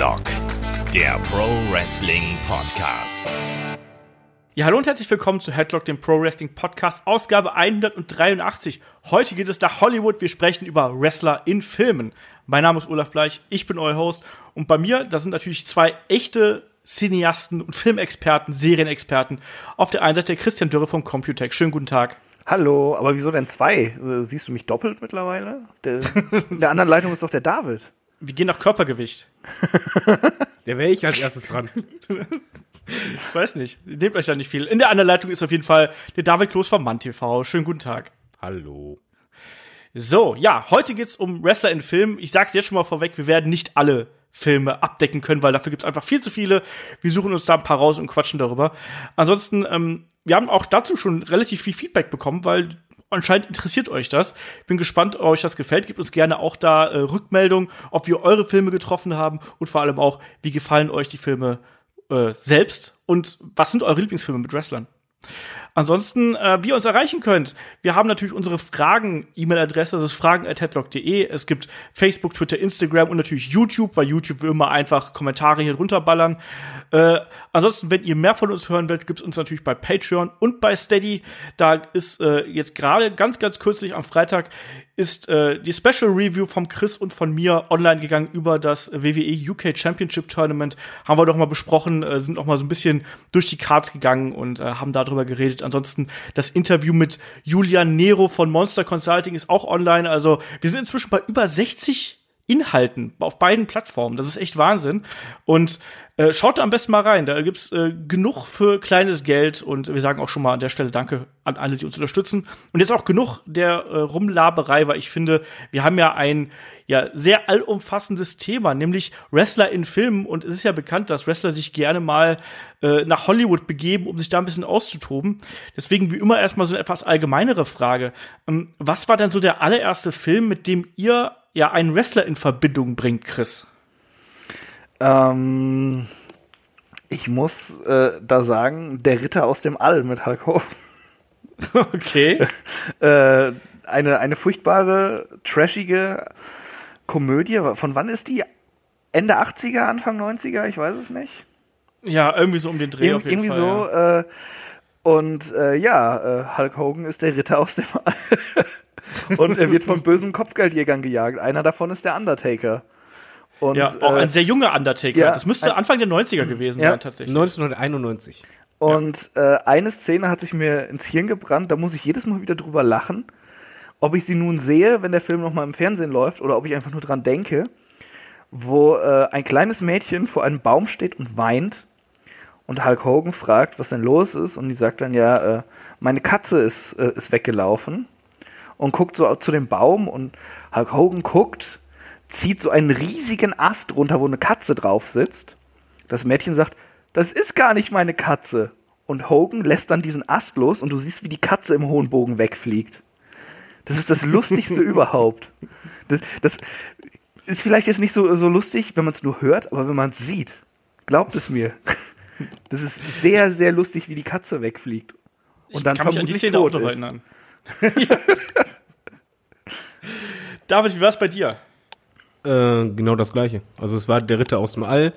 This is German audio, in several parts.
Headlock, der Pro Wrestling Podcast. Ja, hallo und herzlich willkommen zu Headlock, dem Pro Wrestling Podcast, Ausgabe 183. Heute geht es nach Hollywood. Wir sprechen über Wrestler in Filmen. Mein Name ist Olaf Bleich, ich bin euer Host und bei mir, da sind natürlich zwei echte Cineasten und Filmexperten, Serienexperten. Auf der einen Seite Christian Dürre vom Computech. Schönen guten Tag. Hallo, aber wieso denn zwei? Siehst du mich doppelt mittlerweile? Der, in der anderen Leitung ist doch der David. Wir gehen nach Körpergewicht. Der wäre ich als erstes dran. Ich weiß nicht. Nehmt euch da nicht viel. In der anderen Leitung ist auf jeden Fall der David Kloß vom Mann TV. Schönen guten Tag. Hallo. So, ja, heute geht's um Wrestler in Filmen. Ich sag's jetzt schon mal vorweg, wir werden nicht alle Filme abdecken können, weil dafür gibt's einfach viel zu viele. Wir suchen uns da ein paar raus und quatschen darüber. Ansonsten, ähm, wir haben auch dazu schon relativ viel Feedback bekommen, weil anscheinend interessiert euch das. Bin gespannt, ob euch das gefällt. Gebt uns gerne auch da äh, Rückmeldung, ob wir eure Filme getroffen haben und vor allem auch, wie gefallen euch die Filme äh, selbst und was sind eure Lieblingsfilme mit Wrestlern? Ansonsten, äh, wie ihr uns erreichen könnt, wir haben natürlich unsere Fragen-E-Mail-Adresse, das ist fragen.headlock.de. Es gibt Facebook, Twitter, Instagram und natürlich YouTube, weil YouTube will immer einfach Kommentare hier drunter ballern. Äh, ansonsten, wenn ihr mehr von uns hören wollt, gibt's uns natürlich bei Patreon und bei Steady. Da ist äh, jetzt gerade ganz, ganz kürzlich am Freitag ist äh, die Special Review vom Chris und von mir online gegangen über das WWE UK Championship Tournament. Haben wir doch mal besprochen, äh, sind noch mal so ein bisschen durch die Cards gegangen und äh, haben darüber geredet. Ansonsten das Interview mit Julian Nero von Monster Consulting ist auch online. Also wir sind inzwischen bei über 60 Inhalten auf beiden Plattformen. Das ist echt Wahnsinn. Und äh, schaut da am besten mal rein. Da gibt's äh, genug für kleines Geld und wir sagen auch schon mal an der Stelle Danke an alle, die uns unterstützen. Und jetzt auch genug der äh, Rumlaberei, weil ich finde, wir haben ja ein ja sehr allumfassendes Thema, nämlich Wrestler in Filmen. Und es ist ja bekannt, dass Wrestler sich gerne mal äh, nach Hollywood begeben, um sich da ein bisschen auszutoben. Deswegen wie immer erstmal so eine etwas allgemeinere Frage. Ähm, was war denn so der allererste Film, mit dem ihr ja einen Wrestler in Verbindung bringt, Chris? Ähm, ich muss äh, da sagen, der Ritter aus dem All mit Hulk Hogan. Okay. äh, eine, eine furchtbare, trashige Komödie. Von wann ist die? Ende 80er, Anfang 90er? Ich weiß es nicht. Ja, irgendwie so um den Dreh Ir auf jeden irgendwie Fall. so. ja. Äh, und äh, ja, äh, Hulk Hogan ist der Ritter aus dem All. und er wird von bösen Kopfgeldjägern gejagt. Einer davon ist der Undertaker. Und, ja, auch äh, ein sehr junger Undertaker. ja, das müsste ein- Anfang der 90er gewesen Ja. sein, tatsächlich. 1991. Und äh, eine Szene hat sich mir ins Hirn gebrannt, da muss ich jedes Mal wieder drüber lachen. Ob ich sie nun sehe, wenn der Film nochmal im Fernsehen läuft, oder ob ich einfach nur dran denke, wo äh, ein kleines Mädchen vor einem Baum steht und weint und Hulk Hogan fragt, was denn los ist, und die sagt dann, ja, äh, meine Katze ist, äh, ist weggelaufen und guckt so zu dem Baum und Hulk Hogan guckt, zieht so einen riesigen Ast runter, wo eine Katze drauf sitzt. Das Mädchen sagt, das ist gar nicht meine Katze. Und Hogan lässt dann diesen Ast los und du siehst, wie die Katze im hohen Bogen wegfliegt. Das ist das Lustigste überhaupt. Das, das ist vielleicht jetzt nicht so, so lustig, wenn man es nur hört, aber wenn man es sieht, glaubt es mir. Das ist sehr, sehr lustig, wie die Katze wegfliegt. Und dann ich kann mich an die Szene auch tot noch ist. David, wie war's bei dir? Äh, genau das gleiche. Also es war der Ritter aus dem All.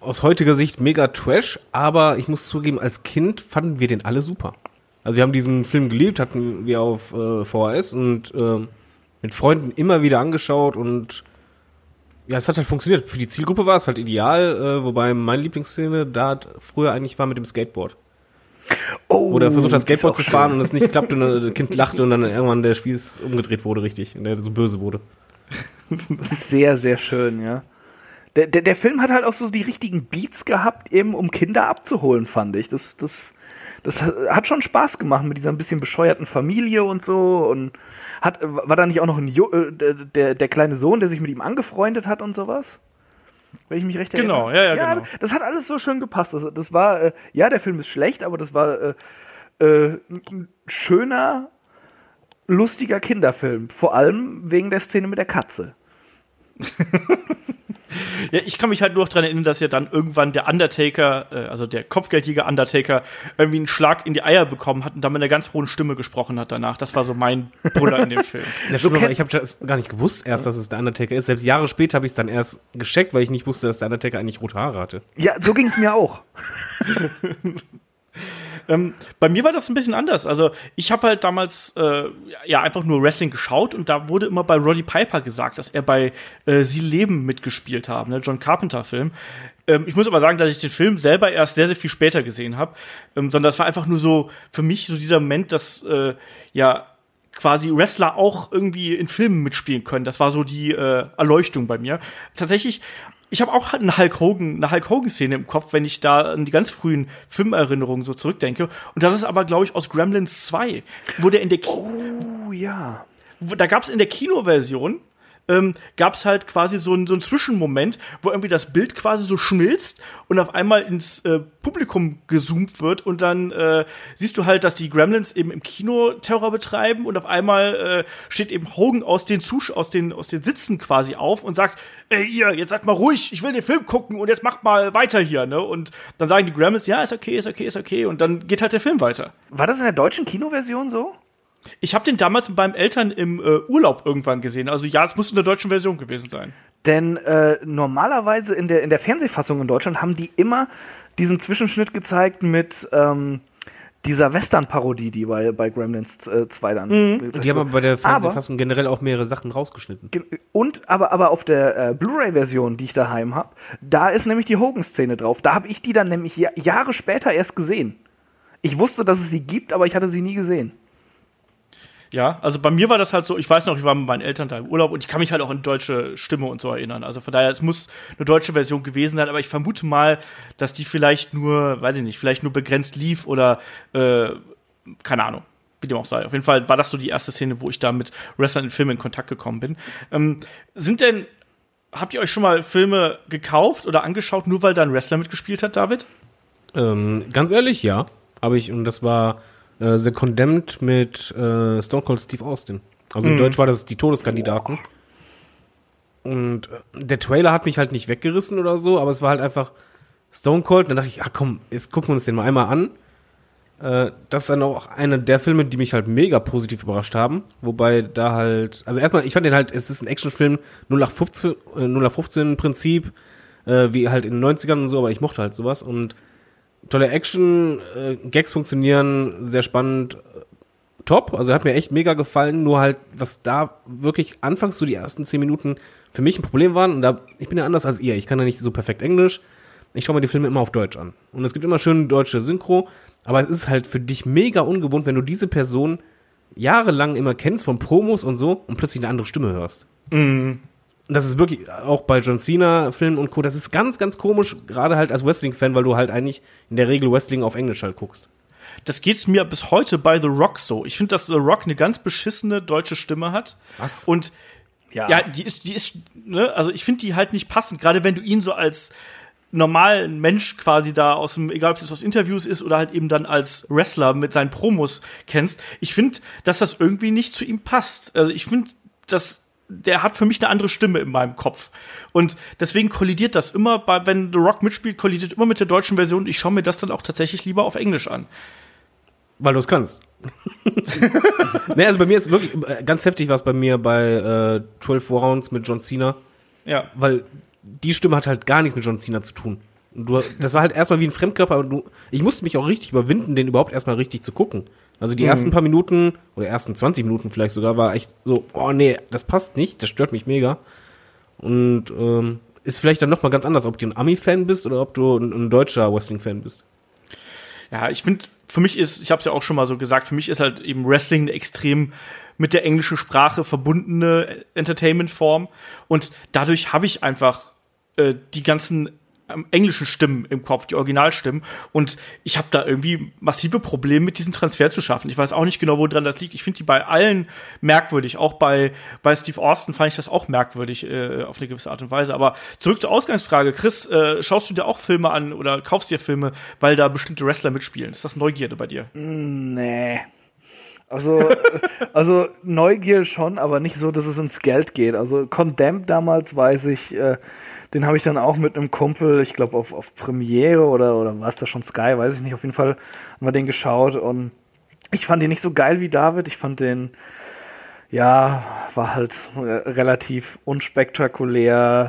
Aus heutiger Sicht mega Trash, aber ich muss zugeben, als Kind fanden wir den alle super. Also wir haben diesen Film geliebt, hatten wir auf äh, VHS und äh, mit Freunden immer wieder angeschaut und ja, es hat halt funktioniert. Für die Zielgruppe war es halt ideal, äh, wobei meine Lieblingsszene da früher eigentlich war mit dem Skateboard. Oh, Wo der versucht das Skateboard zu fahren und es nicht klappte und das Kind lachte und dann irgendwann der Spieß umgedreht wurde richtig und der so böse wurde. Sehr, sehr schön, ja. Der, der, der Film hat halt auch so die richtigen Beats gehabt, eben um Kinder abzuholen, fand ich. Das, das, das hat schon Spaß gemacht mit dieser ein bisschen bescheuerten Familie und so. Und hat, war da nicht auch noch ein jo äh, der, der kleine Sohn, der sich mit ihm angefreundet hat und sowas? Wenn ich mich recht Genau, erinnere. ja, ja, genau. Das hat alles so schön gepasst. Das, das war, äh, ja, der Film ist schlecht, aber das war äh, äh, ein schöner, lustiger Kinderfilm. Vor allem wegen der Szene mit der Katze. Ja, ich kann mich halt nur noch daran erinnern, dass ja dann irgendwann der Undertaker, äh, also der Kopfgeldjäger Undertaker, irgendwie einen Schlag in die Eier bekommen hat und dann mit einer ganz hohen Stimme gesprochen hat danach. Das war so mein Bruder in dem Film. Ja, stimmt, aber ich habe gar nicht gewusst erst, dass es der Undertaker ist. Selbst Jahre später habe ich es dann erst gecheckt, weil ich nicht wusste, dass der Undertaker eigentlich rote Haare hatte. Ja, so ging es mir auch. Ähm, bei mir war das ein bisschen anders. Also ich habe halt damals äh, ja einfach nur Wrestling geschaut und da wurde immer bei Roddy Piper gesagt, dass er bei äh, Sie leben mitgespielt haben, ne? John Carpenter Film. Ähm, ich muss aber sagen, dass ich den Film selber erst sehr sehr viel später gesehen habe, ähm, sondern das war einfach nur so für mich so dieser Moment, dass äh, ja quasi Wrestler auch irgendwie in Filmen mitspielen können. Das war so die äh, Erleuchtung bei mir. Tatsächlich ich habe auch eine Hulk Hogan, eine Hulk Hogan Szene im Kopf, wenn ich da an die ganz frühen Filmerinnerungen so zurückdenke. Und das ist aber, glaube ich, aus Gremlins 2, wo der in der Ki Oh ja. da gab es in der Kinoversion ähm, gab es halt quasi so einen so Zwischenmoment, wo irgendwie das Bild quasi so schmilzt und auf einmal ins äh, Publikum gezoomt wird und dann äh, siehst du halt, dass die Gremlins eben im Kino Terror betreiben und auf einmal äh, steht eben Hogan aus den Zusch aus den aus den Sitzen quasi auf und sagt, ey ihr, jetzt seid mal ruhig, ich will den Film gucken und jetzt macht mal weiter hier, ne? Und dann sagen die Gremlins, ja, ist okay, ist okay, ist okay und dann geht halt der Film weiter. War das in der deutschen Kinoversion so? Ich habe den damals mit meinen Eltern im äh, Urlaub irgendwann gesehen. Also ja, es muss in der deutschen Version gewesen sein. Denn äh, normalerweise in der, in der Fernsehfassung in Deutschland haben die immer diesen Zwischenschnitt gezeigt mit ähm, dieser Western-Parodie, die bei, bei Gremlins äh, 2 dann. gezeigt Die haben aber bei der Aber- Fernsehfassung generell auch mehrere Sachen rausgeschnitten. Ge- Und aber, aber auf der äh, Blu-ray-Version, die ich daheim habe, da ist nämlich die Hogan-Szene drauf. Da habe ich die dann nämlich ja Jahre später erst gesehen. Ich wusste, dass es sie gibt, aber ich hatte sie nie gesehen. Ja, also bei mir war das halt so, ich weiß noch, ich war mit meinen Eltern da im Urlaub und ich kann mich halt auch an deutsche Stimme und so erinnern. Also von daher, es muss eine deutsche Version gewesen sein, aber ich vermute mal, dass die vielleicht nur, weiß ich nicht, vielleicht nur begrenzt lief oder äh, keine Ahnung. Wie dem auch sei. Auf jeden Fall war das so die erste Szene, wo ich da mit Wrestlern in Filmen in Kontakt gekommen bin. Ähm, sind denn, habt ihr euch schon mal Filme gekauft oder angeschaut, nur weil da ein Wrestler mitgespielt hat, David? Ähm, ganz ehrlich, ja. Aber ich, und das war äh, The Condemned mit äh, Stone Cold Steve Austin. Also in Deutsch war das die Todeskandidaten. Und äh, der Trailer hat mich halt nicht weggerissen oder so, aber es war halt einfach Stone Cold. Und dann dachte ich, ah komm, jetzt gucken wir uns den mal einmal an. Äh, das ist dann auch einer der Filme, die mich halt mega positiv überrascht haben. Wobei da halt, also erstmal, ich fand den halt, es ist ein Actionfilm 0815, äh, 0815 Prinzip, äh, wie halt in den 90ern und so, aber ich mochte halt sowas und tolle Action, äh, Gags funktionieren, sehr spannend, äh, top. Also hat mir echt mega gefallen, nur halt, was da wirklich anfangs so die ersten zehn Minuten für mich ein Problem waren, und da, ich bin ja anders als ihr, ich kann ja nicht so perfekt Englisch, ich schaue mir die Filme immer auf Deutsch an. Und es gibt immer schön deutsche Synchro, aber es ist halt für dich mega ungewohnt, wenn du diese Person jahrelang immer kennst von Promos und so und plötzlich eine andere Stimme hörst. Das ist wirklich auch bei John Cena Filmen und Co. Das ist ganz, ganz komisch, gerade halt als Wrestling-Fan, weil du halt eigentlich in der Regel Wrestling auf Englisch halt guckst. Das geht mir bis heute bei The Rock so. Ich finde, dass The Rock eine ganz beschissene deutsche Stimme hat. Was? Und ja, die ist, die ist, ne, also ich finde die halt nicht passend, gerade wenn du ihn so als normalen Mensch quasi da aus dem, egal ob es aus Interviews ist oder halt eben dann als Wrestler mit seinen Promos kennst. Ich finde, dass das irgendwie nicht zu ihm passt. Also ich finde, dass der hat für mich eine andere Stimme in meinem Kopf. Und deswegen kollidiert das immer, bei, wenn The Rock mitspielt, kollidiert immer mit der deutschen Version. Ich schaue mir das dann auch tatsächlich lieber auf Englisch an. Weil du es kannst. ne, also bei mir ist wirklich äh, ganz heftig was bei mir bei äh, 12 Rounds mit John Cena, Ja. weil die Stimme hat halt gar nichts mit John Cena zu tun. Du, das war halt erstmal wie ein Fremdkörper, aber du, ich musste mich auch richtig überwinden, den überhaupt erstmal richtig zu gucken. Also die ersten paar Minuten oder ersten 20 Minuten vielleicht sogar war echt so, oh nee, das passt nicht, das stört mich mega. Und ähm, ist vielleicht dann nochmal ganz anders, ob du ein Ami-Fan bist oder ob du ein, ein deutscher Wrestling-Fan bist. Ja, ich finde, für mich ist, ich habe es ja auch schon mal so gesagt, für mich ist halt eben Wrestling eine extrem mit der englischen Sprache verbundene Entertainment-Form. Und dadurch habe ich einfach äh, die ganzen englischen Stimmen im Kopf, die Originalstimmen. Und ich habe da irgendwie massive Probleme mit diesem Transfer zu schaffen. Ich weiß auch nicht genau, woran das liegt. Ich finde die bei allen merkwürdig. Auch bei, bei Steve Austin fand ich das auch merkwürdig äh, auf eine gewisse Art und Weise. Aber zurück zur Ausgangsfrage. Chris, äh, schaust du dir auch Filme an oder kaufst dir Filme, weil da bestimmte Wrestler mitspielen? Ist das Neugierde bei dir? Nee. Also, äh, also Neugier schon, aber nicht so, dass es ins Geld geht. Also Condemned damals weiß ich, äh, Den habe ich dann auch mit einem Kumpel, ich glaube auf, auf Premiere oder, oder war es da schon Sky, weiß ich nicht, auf jeden Fall haben wir den geschaut und ich fand den nicht so geil wie David. Ich fand den, ja, war halt äh, relativ unspektakulär,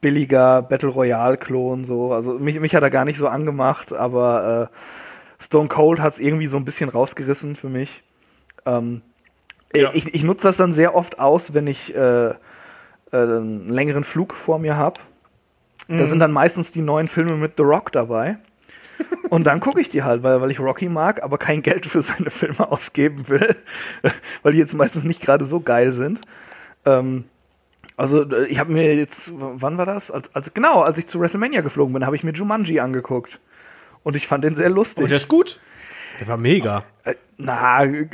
billiger Battle Royale-Klon, so. Also mich, mich hat er gar nicht so angemacht, aber äh, Stone Cold hat es irgendwie so ein bisschen rausgerissen für mich. Ähm, Ja. Ich, ich nutze das dann sehr oft aus, wenn ich äh, äh, einen längeren Flug vor mir habe. Da sind dann meistens die neuen Filme mit The Rock dabei. Und dann gucke ich die halt, weil, weil ich Rocky mag, aber kein Geld für seine Filme ausgeben will, weil die jetzt meistens nicht gerade so geil sind. Ähm, also äh, ich habe mir jetzt, wann war das? Als, als, genau, als ich zu WrestleMania geflogen bin, habe ich mir Jumanji angeguckt. Und ich fand den sehr lustig. Und der ist gut. Der war mega. äh, na, äh,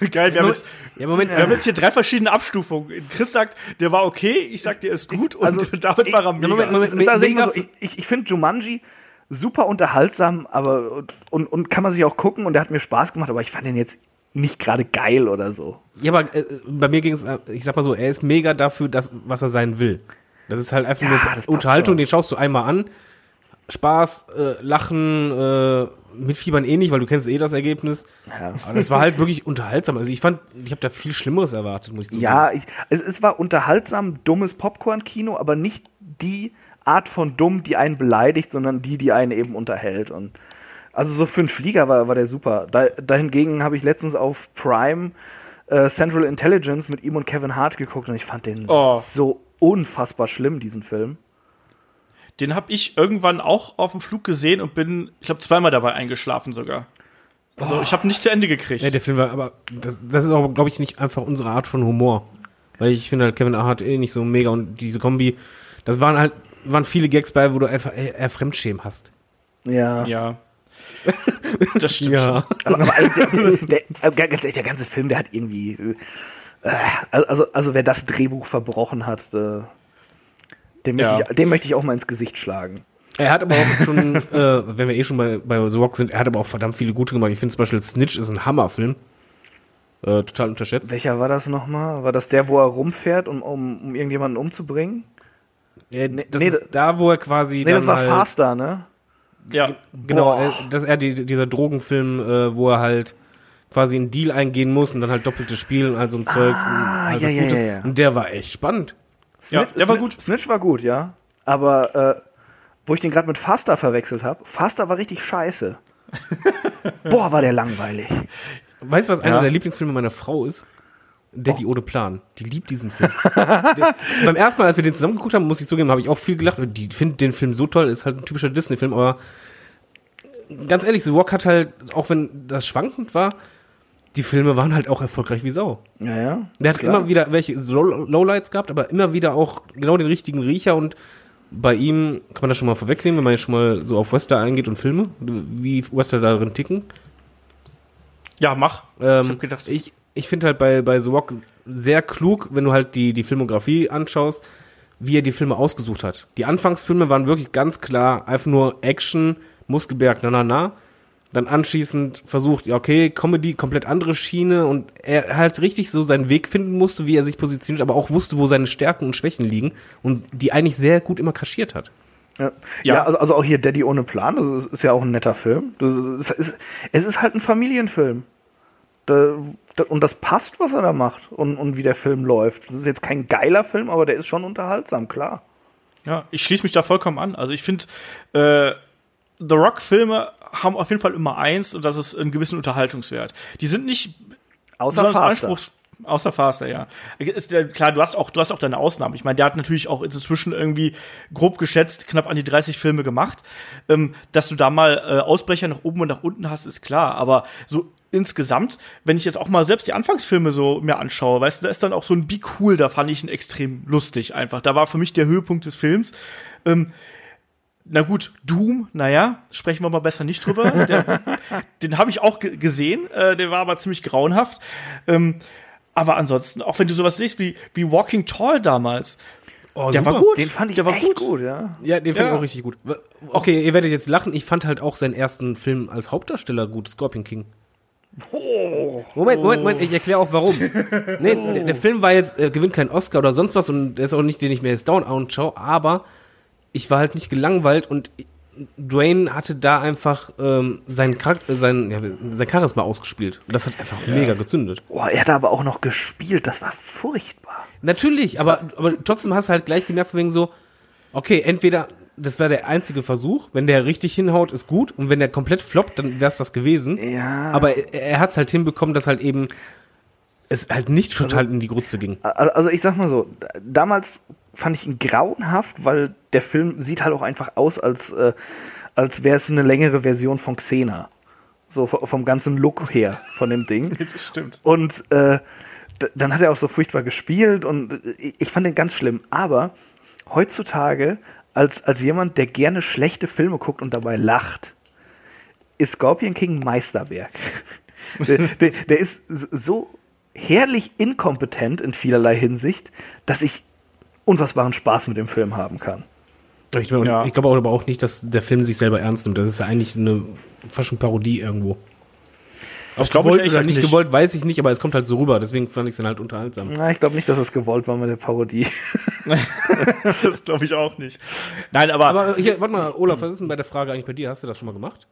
Geil, wir haben, jetzt, Ja, Moment, wir haben jetzt hier drei verschiedene Abstufungen. Chris sagt, der war okay, ich sag, der ist gut und Also, damit war er ich- mega. Moment, Moment. ist also mega- so, ich ich, ich finde Jumanji super unterhaltsam, aber und, und kann man sich auch gucken und der hat mir Spaß gemacht, aber ich fand den jetzt nicht gerade geil oder so. Ja, aber äh, bei mir ging es, äh, ich sag mal so, er ist mega dafür, das, was er sein will. Das ist halt einfach Ja, passt Unterhaltung, schon. den schaust du einmal an. Spaß, äh, Lachen, äh, mitfiebern eh nicht, weil du kennst eh das Ergebnis. Ja. Aber das war halt wirklich unterhaltsam. Also ich fand, ich habe da viel Schlimmeres erwartet, muss ich zugeben. Ja, ich, es, es war unterhaltsam, dummes Popcorn-Kino, aber nicht die Art von dumm, die einen beleidigt, sondern die, die einen eben unterhält. Und also so für einen Flieger war, war der super. Da, dahingegen habe ich letztens auf Prime äh, Central Intelligence mit ihm und Kevin Hart geguckt und ich fand den Oh. so unfassbar schlimm, diesen Film. Den habe ich irgendwann auch auf dem Flug gesehen und bin, ich glaube, zweimal dabei eingeschlafen sogar. Also ich habe nicht zu Ende gekriegt. Ja, der Film war, aber das, das ist auch, glaube ich, nicht einfach unsere Art von Humor. Weil ich finde halt Kevin Hart eh nicht so mega und diese Kombi, das waren halt, waren viele Gags bei, wo du einfach eher, Fremdschämen hast. Ja. ja. Das stimmt. schon. Aber, aber eigentlich, der, der, ganz ehrlich, der ganze Film, der hat irgendwie. Äh, also, also wer das Drehbuch verbrochen hat, äh, dem, Ja. möchte ich, dem möchte ich auch mal ins Gesicht schlagen. Er hat aber auch schon, äh, wenn wir eh schon bei, bei The Rock sind, er hat aber auch verdammt viele gute gemacht. Ich finde zum Beispiel Snitch ist ein Hammerfilm. Äh, total unterschätzt. Welcher war das nochmal? War das der, wo er rumfährt, um, um, um irgendjemanden umzubringen? Äh, das nee, ist da, wo er quasi Nee, dann das war halt, Faster, ne? Ja. Genau, Boah. äh, das ist eher die, dieser Drogenfilm, äh, wo er halt quasi einen Deal eingehen muss und dann halt doppeltes Spiel und all so ein Zeugs und halt ja, ja, Gutes. ja, ja. Und der war echt spannend. Ja, der war Snitch- gut. Snitch war gut, ja. Aber äh, wo ich den gerade mit Faster verwechselt habe, Faster war richtig scheiße. Boah, war der langweilig. Weißt du, was einer Ja. der Lieblingsfilme meiner Frau ist? Daddy ohne Plan. Die liebt diesen Film. der, beim ersten Mal, als wir den zusammen geguckt haben, muss ich zugeben, habe ich auch viel gelacht. Die findet den Film so toll, ist halt ein typischer Disney-Film, aber ganz ehrlich, The Rock hat halt, auch wenn das schwankend war, die Filme waren halt auch erfolgreich wie Sau. Ja, ja. Der hat Klar. immer wieder welche Low- Lowlights gehabt, aber immer wieder auch genau den richtigen Riecher und bei ihm kann man das schon mal vorwegnehmen, wenn man jetzt schon mal so auf Western eingeht und Filme, wie Western darin ticken. Ja, mach. Ähm, ich hab gedacht, ich ich finde halt bei, bei The Rock sehr klug, wenn du halt die, die Filmografie anschaust, wie er die Filme ausgesucht hat. Die Anfangsfilme waren wirklich ganz klar einfach nur Action, Muskelberg, na na na. Dann anschließend versucht, ja okay, Comedy, komplett andere Schiene und er halt richtig so seinen Weg finden musste, wie er sich positioniert, aber auch wusste, wo seine Stärken und Schwächen liegen und die eigentlich sehr gut immer kaschiert hat. Ja, Ja. ja also, also auch hier Daddy ohne Plan, das ist, ist ja auch ein netter Film. Das ist, ist, es ist halt ein Familienfilm. Da, da, und das passt, was er da macht und, und wie der Film läuft. Das ist jetzt kein geiler Film, aber der ist schon unterhaltsam, klar. Ja, ich schließe mich da vollkommen an. Also ich finde, äh, The Rock-Filme haben auf jeden Fall immer eins und das ist einen gewissen Unterhaltungswert. Die sind nicht Außer anspruchs außer Faster, ja. Ist ja, klar, du hast auch, du hast auch deine Ausnahmen. Ich meine, der hat natürlich auch inzwischen irgendwie grob geschätzt knapp an die 30 Filme gemacht. Ähm, dass du da mal äh, Ausbrecher nach oben und nach unten hast, ist klar. Aber so insgesamt, wenn ich jetzt auch mal selbst die Anfangsfilme so mir anschaue, weißt du, da ist dann auch so ein Be Cool, da fand ich ihn extrem lustig einfach. Da war für mich der Höhepunkt des Films. Ähm, na gut, Doom, naja, sprechen wir mal besser nicht drüber. Der, den habe ich auch ge gesehen, äh, der war aber ziemlich grauenhaft. Ähm, aber ansonsten, auch wenn du sowas siehst wie, wie Walking Tall damals, Oh, der super. war gut. Den fand ich der war echt gut. gut. ja. Ja, den fand Ja. ich auch richtig gut. Okay, ihr werdet jetzt lachen, ich fand halt auch seinen ersten Film als Hauptdarsteller gut, Scorpion King. Moment, Moment, Moment, ich erkläre auch warum. Nee, der, der Film war jetzt, äh, gewinnt keinen Oscar oder sonst was und der ist auch nicht, den ich mir jetzt down anschaue, aber ich war halt nicht gelangweilt und Dwayne hatte da einfach ähm, sein, Charakter, sein, ja, sein Charisma ausgespielt. Und das hat einfach mega gezündet. Boah, er hat aber auch noch gespielt, das war furchtbar. Natürlich, aber, aber trotzdem hast du halt gleich gemerkt, von wegen so, okay, entweder das war der einzige Versuch, wenn der richtig hinhaut, ist gut, und wenn der komplett floppt, dann wär's das gewesen. Ja. Aber er, er hat's halt hinbekommen, dass halt eben es halt nicht total in die Grütze ging. Also ich sag mal so, damals fand ich ihn grauenhaft, weil der Film sieht halt auch einfach aus, als, äh, als wäre es eine längere Version von Xena. So vom ganzen Look her von dem Ding. Das stimmt. Und äh, dann hat er auch so furchtbar gespielt und äh, ich fand den ganz schlimm. Aber heutzutage, als, als jemand, der gerne schlechte Filme guckt und dabei lacht, ist Scorpion King ein Meisterwerk. der, der, der ist so herrlich inkompetent in vielerlei Hinsicht, dass ich unfassbaren Spaß mit dem Film haben kann. Ich, glaube Ja. ich glaube aber auch nicht, dass der Film sich selber ernst nimmt. Das ist ja eigentlich eine fast schon Parodie irgendwo. Das Ob glaube ich gewollt oder nicht nicht. gewollt, weiß ich nicht, aber es kommt halt so rüber. Deswegen fand ich es dann halt unterhaltsam. Na, ich glaube nicht, dass es gewollt war mit der Parodie. das glaube ich auch nicht. Nein, aber, Aber hier, warte mal, Olaf, was ist denn bei der Frage eigentlich bei dir? Hast du das schon mal gemacht?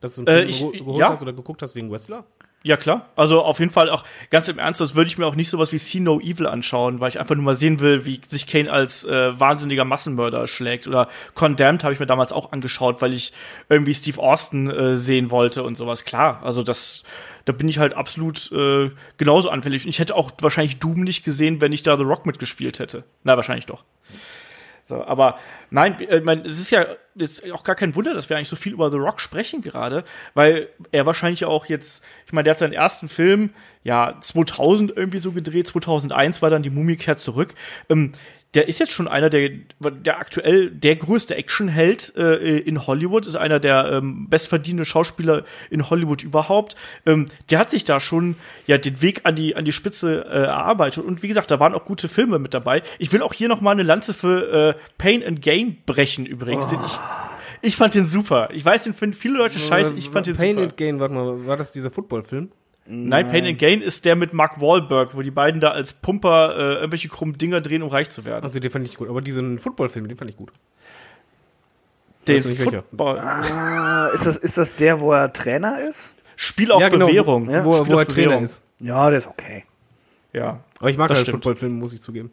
Dass du einen Äh, Film ich- geho- geholt ja. hast oder geguckt hast wegen Wrestler? Ja klar. Also auf jeden Fall auch ganz im Ernst, das würde ich mir auch nicht sowas wie See No Evil anschauen, weil ich einfach nur mal sehen will, wie sich Kane als äh, wahnsinniger Massenmörder schlägt. Oder Condemned habe ich mir damals auch angeschaut, weil ich irgendwie Steve Austin äh, sehen wollte und sowas. Klar, also das, da bin ich halt absolut äh, genauso anfällig. Und ich hätte auch wahrscheinlich Doom nicht gesehen, wenn ich da The Rock mitgespielt hätte. Na, wahrscheinlich doch. So, aber nein, äh, ich mein, es ist ja jetzt auch gar kein Wunder, dass wir eigentlich so viel über The Rock sprechen gerade, weil er wahrscheinlich auch jetzt, ich meine, der hat seinen ersten Film ja 2000 irgendwie so gedreht, 2001 war dann die Mumie kehrt zurück. Ähm, der ist jetzt schon einer der, der aktuell der größte Actionheld äh, in Hollywood, ist einer der ähm, bestverdienenden Schauspieler in Hollywood überhaupt. Ähm, der hat sich da schon ja den Weg an die an die Spitze äh, erarbeitet und wie gesagt, da waren auch gute Filme mit dabei. Ich will auch hier noch mal eine Lanze für äh, Pain and Gain brechen übrigens, den ich ich fand den super. Ich weiß, den finden viele Leute scheiße, ich fand den Pain super. and Gain, warte mal, war das dieser Footballfilm? Nein, Pain and Gain ist der mit Mark Wahlberg, wo die beiden da als Pumper äh, irgendwelche krummen Dinger drehen, um reich zu werden. Also den fand ich gut, aber diesen Footballfilm, den fand ich gut. den weißt du nicht, welcher? Football. Ah, ist, das, ist das der, wo er Trainer ist? Spiel auf Ja, genau, Bewährung. ja. Wo, Spiel wo auf er Trainer Bewährung. ist. Ja, der ist okay. Ja. Aber ich mag Das halt. Footballfilme, muss ich zugeben.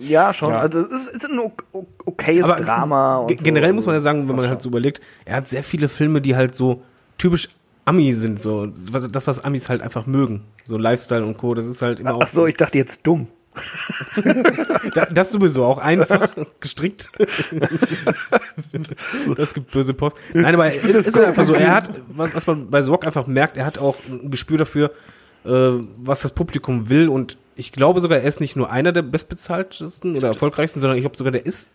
Ja, schon. Ja. Also es ist, es ist ein ok- ok- okayes Aber Drama. Und ge- so. generell muss man ja sagen, wenn man halt so überlegt, er hat sehr viele Filme, die halt so typisch Ami sind, so das, was Amis halt einfach mögen. So Lifestyle und Co. Das ist halt immer schon. Ach so, ich dachte jetzt dumm. Da, das sowieso auch einfach gestrickt. das gibt böse Post. Nein, aber es ist, ist halt einfach so. Er hat, was, was man bei Sorg einfach merkt, er hat auch ein Gespür dafür, äh, was das Publikum will. Und ich glaube sogar, er ist nicht nur einer der bestbezahltesten oder erfolgreichsten, sondern ich glaube sogar, der ist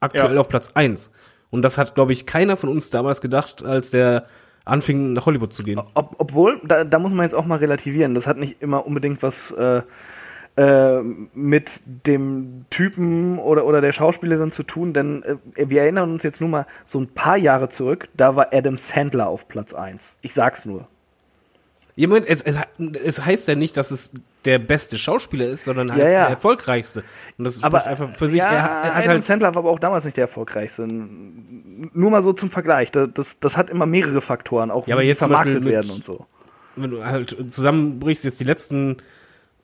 aktuell Ja. auf Platz eins. Und das hat, glaube ich, keiner von uns damals gedacht, als der anfing, nach Hollywood zu gehen. Ob, obwohl, da, da muss man jetzt auch mal relativieren. Das hat nicht immer unbedingt was äh, äh, mit dem Typen oder, oder der Schauspielerin zu tun, denn äh, wir erinnern uns jetzt nur mal so ein paar Jahre zurück, da war Adam Sandler auf Platz 1. Ich sag's nur. Ja, Moment, es, es, es heißt ja nicht, dass es der beste Schauspieler ist, sondern halt Ja, ja. der erfolgreichste. Und das Aber spricht einfach für sich. Ja, er, er hat Adam halt Sandler war aber auch damals nicht der erfolgreichste. Nur mal so zum Vergleich. Das, das, das hat immer mehrere Faktoren, auch Ja, aber jetzt vermarktet mit- werden und so. wenn du halt zusammenbrichst, jetzt die letzten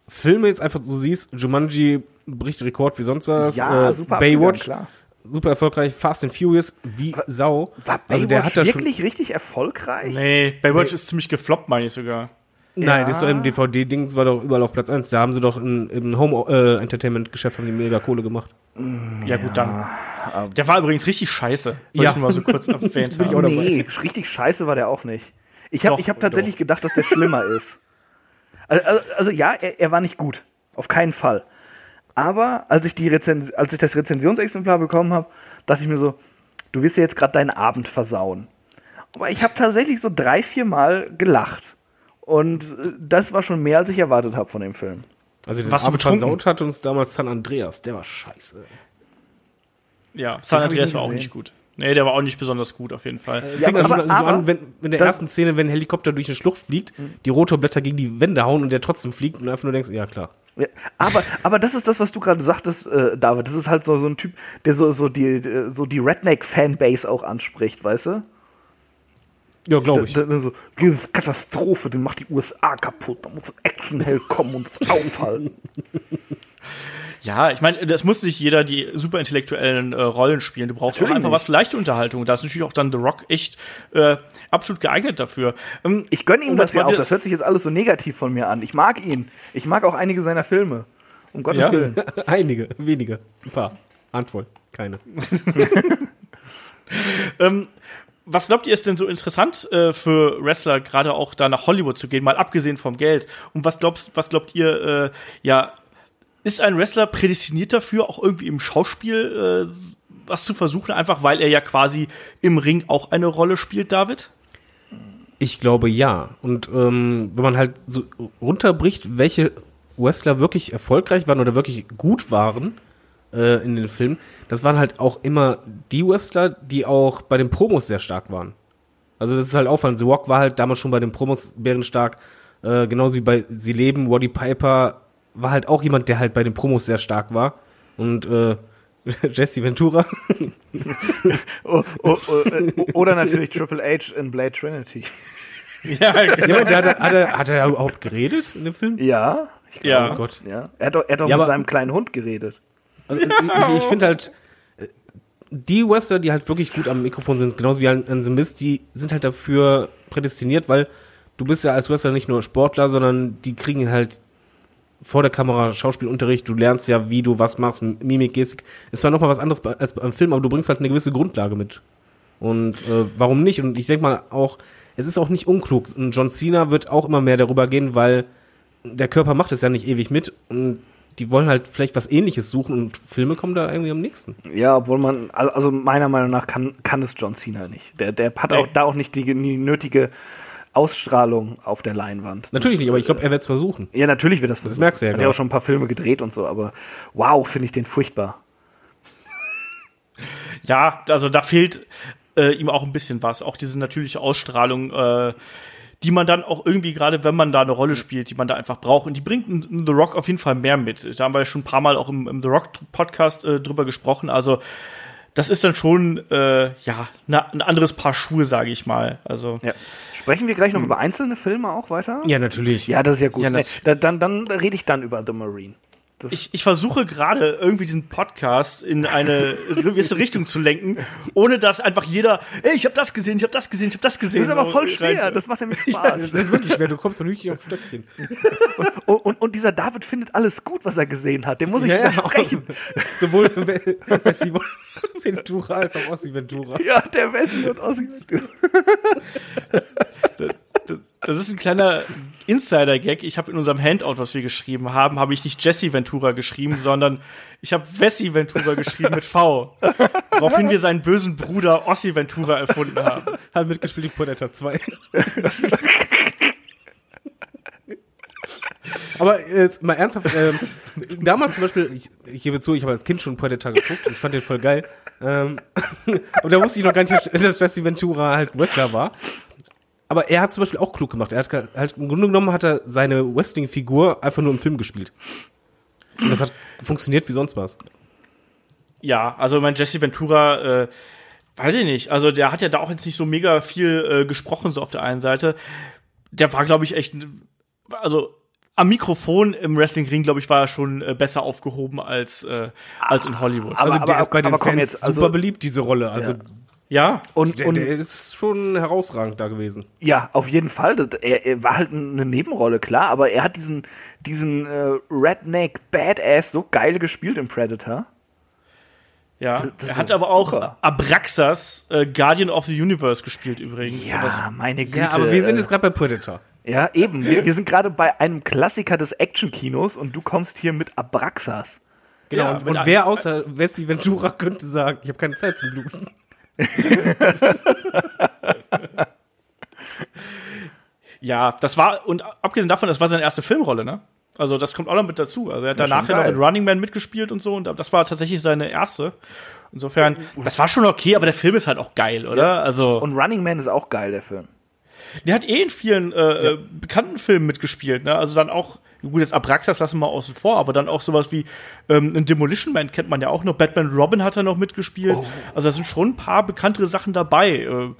Filme jetzt einfach so siehst, Jumanji bricht Rekord wie sonst was, Ja, äh, super Baywatch, abgegangen, klar. Super erfolgreich, Fast and Furious, wie Sau. War Baywatch also der hat da schon, wirklich richtig erfolgreich? Nee, Baywatch ist ziemlich gefloppt, meine ich sogar. nein, Ja. das ist doch im DVD-Dings, war doch überall auf Platz 1. Da haben sie doch in, im Home-Entertainment-Geschäft haben die mega Kohle gemacht. Ja, gut, dann. Der war übrigens richtig scheiße. Wollte Ja. ich mal so kurz erwähnt dabei. nee, richtig scheiße war der auch nicht. Ich habe hab tatsächlich doch. gedacht, dass der schlimmer ist. Also, also, also ja, er, er war nicht gut. Auf keinen Fall. Aber als ich, die Rezen als ich das Rezensionsexemplar bekommen habe, dachte ich mir so, du wirst dir jetzt gerade deinen Abend versauen. Aber ich habe tatsächlich so drei, vier Mal gelacht. Und äh, das war schon mehr, als ich erwartet habe von dem Film. Also den du Abend versaut hat uns damals San Andreas, der war scheiße. Ja, San Andreas war auch nicht gut. Nee, der war auch nicht besonders gut, auf jeden Fall. Ja, fängt aber- aber, so aber- an, wenn, wenn der ersten Szene, wenn ein Helikopter durch eine Schlucht fliegt, die Rotorblätter gegen die Wände hauen und der trotzdem fliegt und einfach nur denkst, ja klar. Aber, aber das ist das, was du gerade sagtest, äh, David. Das ist halt so, so ein Typ, der so, so die, äh, so die Redneck-Fanbase auch anspricht, weißt du? Ja, glaube ich. Da, da, so, diese Katastrophe, die macht die USA kaputt. Da muss ein Actionheld kommen und das aufhalten. Ja, ich meine, das muss nicht jeder die super intellektuellen äh, Rollen spielen. Du brauchst Natürlich auch einfach nicht. was für leichte Unterhaltung. Da ist natürlich auch dann The Rock echt äh, absolut geeignet dafür. Ähm, Ich gönne ihm das ja auch. das- hört sich jetzt alles so negativ von mir an. Ich mag ihn. Ich mag auch einige seiner Filme. Um Gottes Ja? Willen. Einige, wenige, ein paar. Handvoll, keine. Ähm, was glaubt ihr ist denn so interessant äh, für Wrestler, gerade auch da nach Hollywood zu gehen, mal abgesehen vom Geld? Und was glaubst, was glaubt ihr, äh, ja, ist ein Wrestler prädestiniert dafür, auch irgendwie im Schauspiel äh, was zu versuchen, einfach weil er ja quasi im Ring auch eine Rolle spielt, David? Ich glaube ja. Und ähm, wenn man halt so runterbricht, welche Wrestler wirklich erfolgreich waren oder wirklich gut waren äh, in den Filmen, das waren halt auch immer die Wrestler, die auch bei den Promos sehr stark waren. Also das ist halt auffallend. The Rock war halt damals schon bei den Promos bärenstark, äh, genauso wie bei Sie leben. Roddy Piper war halt auch jemand, der halt bei den Promos sehr stark war. Und äh, Jesse Ventura. Oh, oh, oh, oder natürlich Triple H in Blade Trinity. Ja, ja, der, hat, er- hat, er, hat er überhaupt geredet in dem Film? Ja, ich Ja. Oh Gott. ja. Er hat doch, er hat doch Ja, mit aber- seinem kleinen Hund geredet. Also ich, ich, ich finde halt, äh, die Wrestler, die halt wirklich gut am Mikrofon sind, genauso wie ein, ein The Miz, die sind halt dafür prädestiniert, weil du bist ja als Wrestler nicht nur Sportler, sondern die kriegen halt vor der Kamera Schauspielunterricht, du lernst ja, wie du was machst, Mimik, Gestik. Ist zwar nochmal was anderes als beim Film, aber du bringst halt eine gewisse Grundlage mit. Und äh, warum nicht? Und ich denke mal auch, es ist auch nicht unklug. Und John Cena wird auch immer mehr darüber gehen, weil der Körper macht es ja nicht ewig mit und die wollen halt vielleicht was ähnliches suchen und Filme kommen da irgendwie am nächsten. Ja, obwohl man, al- also meiner Meinung nach kann, kann es John Cena nicht. Der, der hat auch Nee. da auch nicht die, die nötige Ausstrahlung auf der Leinwand. Natürlich Das, nicht, aber ich glaube, er wird es versuchen. Ja, natürlich wird das versuchen. merkst du ja Hat ja auch schon ein paar Filme gedreht und so, aber wow, finde ich den furchtbar. Ja, also da fehlt äh, ihm auch ein bisschen was. Auch diese natürliche Ausstrahlung, äh, die man dann auch irgendwie, gerade wenn man da eine Rolle spielt, die man da einfach braucht. Und die bringt ein The Rock auf jeden Fall mehr mit. Da haben wir schon ein paar Mal auch im, im The Rock-Podcast äh, drüber gesprochen. Also das ist dann schon, äh, ja, na, ein anderes Paar Schuhe, sage ich mal. Also Ja. Sprechen wir gleich Hm. noch über einzelne Filme auch weiter? Ja, natürlich. Ja, das ist ja gut. Ja, nee, dann, dann rede ich dann über The Marine. Das, ich, ich versuche gerade irgendwie diesen Podcast in eine gewisse Richtung zu lenken, ohne dass einfach jeder, ey, ich habe das gesehen, ich habe das gesehen, ich habe das gesehen. das ist aber voll schwer. rein- Das macht nämlich Spaß. Das ist wirklich schwer, du kommst doch nicht auf Stöckchen. und, und, und dieser David findet alles gut, was er gesehen hat. Den muss ich widersprechen. Sowohl Messi Ventura als auch Ossi Ventura. Ja, der Wesley und Ossi. Das ist ein kleiner Insider-Gag. Ich habe in unserem Handout, was wir geschrieben haben, habe ich nicht Jesse Ventura geschrieben, sondern ich habe Wessi Ventura geschrieben mit V. Woraufhin wir seinen bösen Bruder Ossi Ventura erfunden haben. Hat mitgespielt in Predator 2. Aber jetzt mal ernsthaft, ähm, damals zum Beispiel, ich, ich gebe zu, ich habe als Kind schon Predator geguckt und ich fand den voll geil. Ähm, und da wusste ich noch gar nicht, dass Jesse Ventura halt Wrestler war. Aber er hat zum Beispiel auch klug gemacht. Er hat halt, im Grunde genommen hat er seine Wrestling-Figur einfach nur im Film gespielt. Und das hat funktioniert wie sonst was. Ja, also mein Jesse Ventura, äh, weiß ich nicht. Also der hat ja da auch jetzt nicht so mega viel äh, gesprochen, so auf der einen Seite. Der war, glaube ich, echt, also am Mikrofon im Wrestling-Ring, glaube ich, war er schon äh, besser aufgehoben als, äh, als in Hollywood. Aber- Also der ist bei den aber Fans jetzt, also- super beliebt, diese Rolle. Also Ja. Ja, Und, der, und der ist schon herausragend da gewesen. ja, auf jeden Fall. Das, er, er war halt eine Nebenrolle, klar, aber er hat diesen, diesen äh, Redneck Badass so geil gespielt im Predator. ja. das er hat aber auch super. Abraxas, äh, Guardian of the Universe gespielt übrigens. Ja, Das, meine Güte. Ja, aber wir sind äh, jetzt gerade bei Predator. Ja, eben. Wir, wir sind gerade bei einem Klassiker des Actionkinos und du kommst hier mit Abraxas. Genau. Ja, und, und wer außer Wesley Ventura könnte sagen, ich habe keine Zeit zum Bluten. ja, das war, und abgesehen davon, das war seine erste Filmrolle, ne? Also das kommt auch noch mit dazu. Also er hat Ja, danach ja noch in Running Man mitgespielt und so und das war tatsächlich seine erste. Insofern, das war schon okay, aber der Film ist halt auch geil, oder? Also Und Running Man ist auch geil, der Film. Der hat eh in vielen äh, äh, bekannten Filmen mitgespielt, ne? Also dann auch, gut, jetzt Abraxas lassen wir außen vor, aber dann auch sowas wie ähm, ein Demolition Man kennt man ja auch noch. Batman Robin hat er noch mitgespielt. Also da sind schon ein paar bekanntere Sachen dabei. Äh,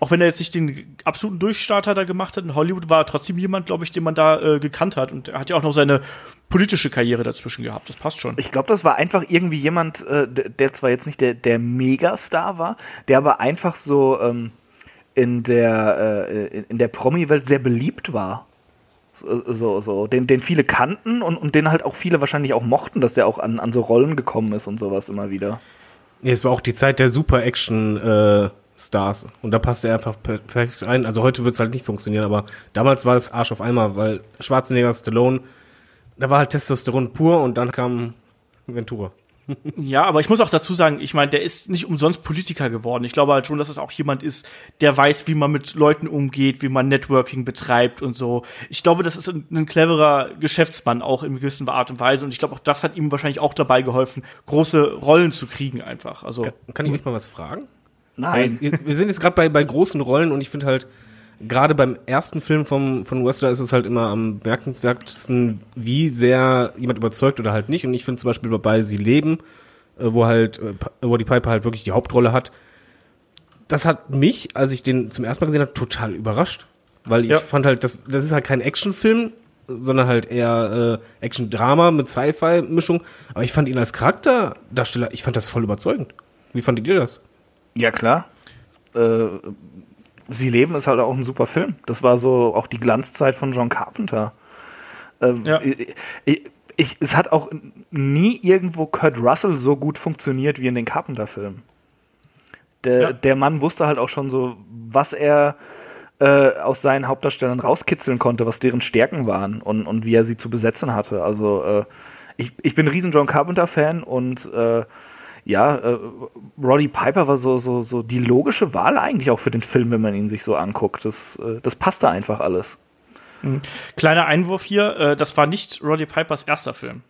Auch wenn er jetzt nicht den absoluten Durchstarter da gemacht hat in Hollywood, war er trotzdem jemand, glaube ich, den man da äh, gekannt hat. Und er hat ja auch noch seine politische Karriere dazwischen gehabt. Das passt schon. Ich glaube, das war einfach irgendwie jemand, äh, der zwar jetzt nicht der, der Megastar war, der aber einfach so ähm, in der, äh, in, der Promi-Welt sehr beliebt war. So, so, so. Den, den viele kannten und, und den halt auch viele wahrscheinlich auch mochten, dass der auch an, an so Rollen gekommen ist und sowas immer wieder. Nee, es war auch die Zeit der Super-Action-Stars. und da passte er einfach perfekt rein. Also heute wird es halt nicht funktionieren, aber damals war das Arsch auf einmal, weil Schwarzenegger, Stallone, da war halt Testosteron pur und dann kam Ventura. Ja, aber ich muss auch dazu sagen, ich meine, der ist nicht umsonst Politiker geworden. Ich glaube halt schon, dass es auch jemand ist, der weiß, wie man mit Leuten umgeht, wie man Networking betreibt und so. Ich glaube, das ist ein, ein cleverer Geschäftsmann auch in gewisser Art und Weise. Und ich glaube, auch das hat ihm wahrscheinlich auch dabei geholfen, große Rollen zu kriegen einfach. Also Kann ich euch mal was fragen? Nein. Weil Wir sind jetzt gerade bei, bei großen Rollen und ich finde halt, gerade beim ersten Film vom, von Westler ist es halt immer am bemerkenswertesten, wie sehr jemand überzeugt oder halt nicht. Und ich finde zum Beispiel bei Sie leben, äh, wo halt, äh, wo die Piper halt wirklich die Hauptrolle hat, das hat mich, als ich den zum ersten Mal gesehen habe, total überrascht. Weil ich Ja. fand halt, das, das ist halt kein Actionfilm, sondern halt eher äh, Action-Drama mit Sci-Fi-Mischung. Aber ich fand ihn als Charakterdarsteller, ich fand das voll überzeugend. Wie fandet ihr das? Ja, klar. Äh, Sie leben ist halt auch ein super Film. Das war so auch die Glanzzeit von John Carpenter. Ähm, Ja. ich, ich, ich, es hat auch nie irgendwo Kurt Russell so gut funktioniert wie in den Carpenter-Filmen. Der, Ja. der Mann wusste halt auch schon so, was er äh, aus seinen Hauptdarstellern rauskitzeln konnte, was deren Stärken waren und, und wie er sie zu besetzen hatte. Also äh, ich, ich bin ein riesen John Carpenter-Fan und äh, ja, äh, Roddy Piper war so, so, so die logische Wahl eigentlich auch für den Film, wenn man ihn sich so anguckt. Das, äh, das passte einfach alles. Kleiner Einwurf hier, äh, das war nicht Roddy Pipers erster Film.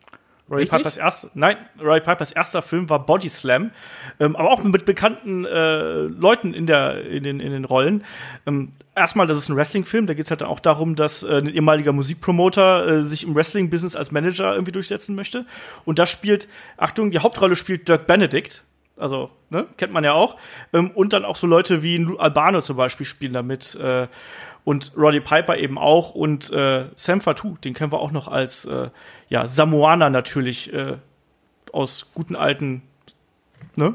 Roddy Echt Pipers erster, nein, Roddy Pipers erster Film war Body Slam, ähm, aber auch mit bekannten äh, Leuten in der in den in den Rollen. Ähm, erstmal, das ist ein Wrestling-Film, da geht es halt auch darum, dass äh, ein ehemaliger Musikpromoter äh, sich im Wrestling-Business als Manager irgendwie durchsetzen möchte. Und da spielt, Achtung, die Hauptrolle spielt Dirk Benedict. Also, ne, kennt man ja auch. Ähm, und dann auch so Leute wie Lou Albano zum Beispiel spielen damit. Äh, und Roddy Piper eben auch. Und äh, Sam Fatou, den kennen wir auch noch als äh, ja, Samoaner natürlich äh, aus guten alten, ne?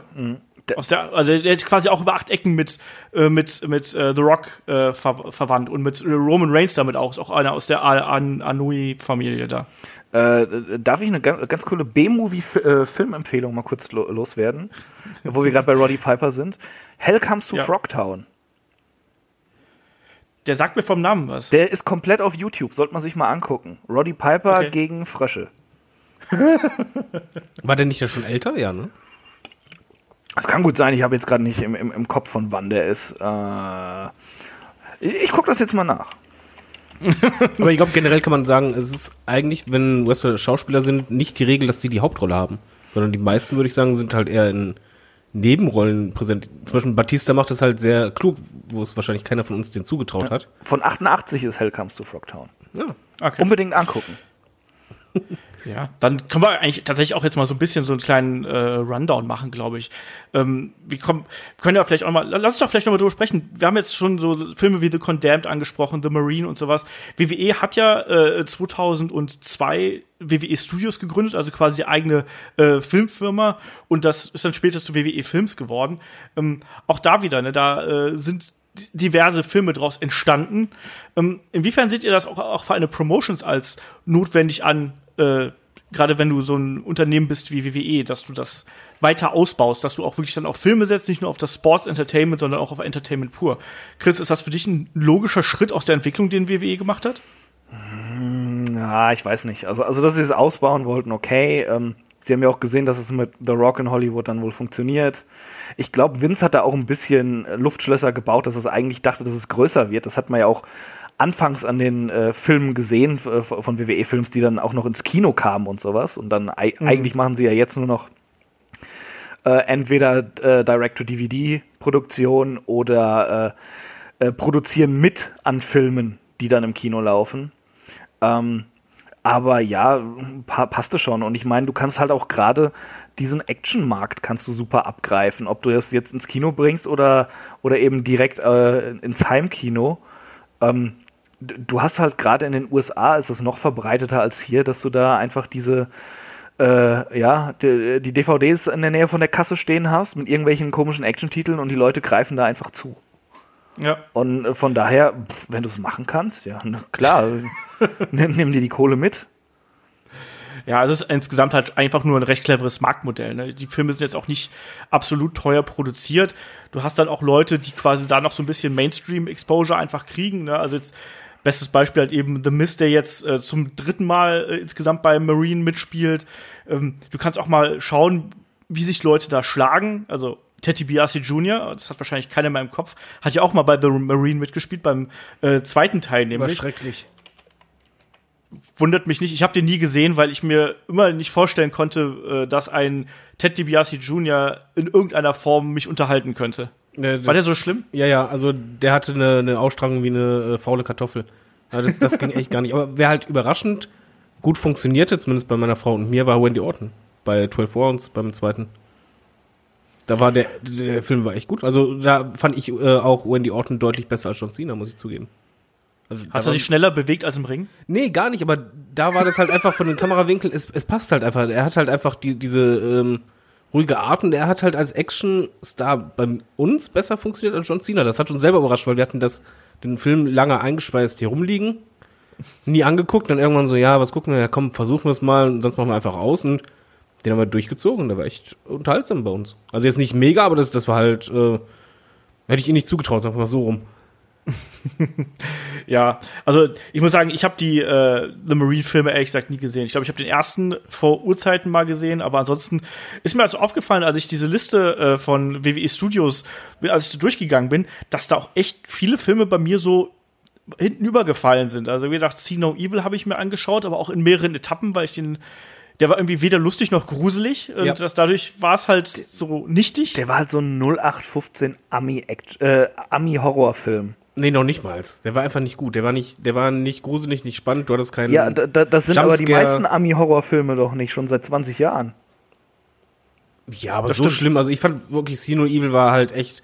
Der- Aus der, also der ist quasi auch über acht Ecken mit, äh, mit, mit äh, The Rock äh, ver verwandt und mit äh, Roman Reigns damit auch. Ist auch einer aus der An Anui-Familie da. Äh, darf ich eine ganz, ganz coole B-Movie-Filmempfehlung mal kurz lo loswerden, wo wir gerade bei Roddy Piper sind? Hell Comes to Ja. Frogtown. Der sagt mir vom Namen was. Der ist komplett auf YouTube, sollte man sich mal angucken. Roddy Piper Okay. gegen Frösche. War der nicht ja schon älter? Ja, ne? Das kann gut sein, ich habe jetzt gerade nicht im, im, im Kopf, von wann der ist. Äh, ich ich gucke das jetzt mal nach. Aber ich glaube, generell kann man sagen, es ist eigentlich, wenn Wrestler Schauspieler sind, nicht die Regel, dass die die Hauptrolle haben. Sondern die meisten, würde ich sagen, sind halt eher in Nebenrollen präsent. Zum Beispiel Batista macht das halt sehr klug, wo es wahrscheinlich keiner von uns den zugetraut hat. Von 88 ist Hell Comes to Frogtown. Ja. Okay. Unbedingt angucken. Ja, dann können wir eigentlich tatsächlich auch jetzt mal so ein bisschen so einen kleinen äh, Rundown machen, glaube ich. Ähm, wir, kommen, können ja vielleicht auch mal, lass uns doch vielleicht noch mal drüber sprechen. Wir haben jetzt schon so Filme wie The Condemned angesprochen, The Marine und sowas. WWE hat ja äh, 2002 WWE Studios gegründet, also quasi die eigene äh, Filmfirma und das ist dann später zu WWE Films geworden. Ähm, auch da wieder, ne, da äh, sind diverse Filme daraus entstanden. Ähm, inwiefern seht ihr das auch, auch für eine Promotions als notwendig an, äh, gerade wenn du so ein Unternehmen bist wie WWE, dass du das weiter ausbaust, dass du auch wirklich dann auch Filme setzt, nicht nur auf das Sports Entertainment, sondern auch auf Entertainment pur. Chris, ist das für dich ein logischer Schritt aus der Entwicklung, den WWE gemacht hat? Ja, ich weiß nicht. Also, also dass sie es ausbauen wollten, okay. Ähm, sie haben ja auch gesehen, dass es mit The Rock in Hollywood dann wohl funktioniert. Ich glaube, Vince hat da auch ein bisschen äh, Luftschlösser gebaut, dass es eigentlich dachte, dass es größer wird. Das hat man ja auch anfangs an den äh, Filmen gesehen, äh, von WWE-Films, die dann auch noch ins Kino kamen und sowas. Und dann ei Mhm. eigentlich machen sie ja jetzt nur noch äh, entweder äh, Direct-to-DVD-Produktion oder äh, äh, produzieren mit an Filmen, die dann im Kino laufen. Ähm, aber ja, pa passte schon. Und ich meine, du kannst halt auch gerade diesen Actionmarkt kannst du super abgreifen. Ob du das jetzt ins Kino bringst oder, oder eben direkt ins Heimkino. Ähm, du hast halt gerade in den USA ist es noch verbreiteter als hier, dass du da einfach diese äh, ja, die, die DVDs in der Nähe von der Kasse stehen hast mit irgendwelchen komischen Action-Titeln und die Leute greifen da einfach zu. Ja. Und äh, von daher, pff, wenn du es machen kannst, ja, klar, nimm, nimm dir die Kohle mit. Ja, es ist insgesamt halt einfach nur ein recht cleveres Marktmodell. Ne? Die Filme sind jetzt auch nicht absolut teuer produziert. Du hast dann auch Leute, die quasi da noch so ein bisschen Mainstream-Exposure einfach kriegen. Ne? Also jetzt bestes Beispiel halt eben The Mist, der jetzt äh, zum dritten Mal äh, insgesamt bei Marine mitspielt. Ähm, du kannst auch mal schauen, wie sich Leute da schlagen. Also Teddy Biasi Jr., das hat wahrscheinlich keiner mehr im Kopf, hat ja auch mal bei The Marine mitgespielt, beim äh, zweiten Teil War nämlich schrecklich. wundert mich nicht. Ich habe den nie gesehen, weil ich mir immer nicht vorstellen konnte, äh, dass ein Ted DiBiase Jr. in irgendeiner Form mich unterhalten könnte. Ja, War der so schlimm? Ja, ja, also der hatte eine, eine Ausstrahlung wie eine äh, faule Kartoffel. Ja, das, das ging echt gar nicht. Aber wer halt überraschend gut funktionierte, zumindest bei meiner Frau und mir, war Wendy Orton. Bei 12 Rounds, beim zweiten. Da war der, der Film war echt gut. Also da fand ich äh, auch Wendy Orton deutlich besser als John Cena, muss ich zugeben. Also, Hat er sich schneller bewegt als im Ring? Nee, gar nicht, aber da war das halt einfach von den Kamerawinkeln, es, es passt halt einfach. Er hat halt einfach die, diese ähm, ruhige Art und er hat halt als Action-Star bei uns besser funktioniert als John Cena. Das hat uns selber überrascht, weil wir hatten das, den Film lange eingeschweißt hier rumliegen, nie angeguckt, dann irgendwann so, ja, was gucken wir, ja komm, versuchen wir es mal, sonst machen wir einfach aus und den haben wir durchgezogen, der war echt unterhaltsam bei uns. Also jetzt nicht mega, aber das, das war halt, äh, hätte ich ihm nicht zugetraut, sagen wir mal so rum. Ja, also ich muss sagen, ich habe die äh, The Marine-Filme ehrlich gesagt nie gesehen. Ich glaube, ich habe den ersten vor Urzeiten mal gesehen, aber ansonsten ist mir also aufgefallen, als ich diese Liste äh, von WWE Studios, als ich da durchgegangen bin, dass da auch echt viele Filme bei mir so hinten übergefallen sind. Also wie gesagt, See No Evil habe ich mir angeschaut, aber auch in mehreren Etappen, weil ich den der war irgendwie weder lustig noch gruselig und Ja. das, dadurch war es halt so nichtig. Der war halt so ein 0815 Ami-Act- äh, Ami-Horrorfilm. Nee, noch nicht mal. Der war einfach nicht gut. Der war nicht, der war nicht gruselig, nicht spannend. Du hattest keinen. Ja, da, da, das sind aber die Jumpscare. meisten Ami-Horrorfilme doch nicht, schon seit 20 Jahren. ja, aber Das so stimmt. schlimm. Also ich fand wirklich See No Evil war halt echt.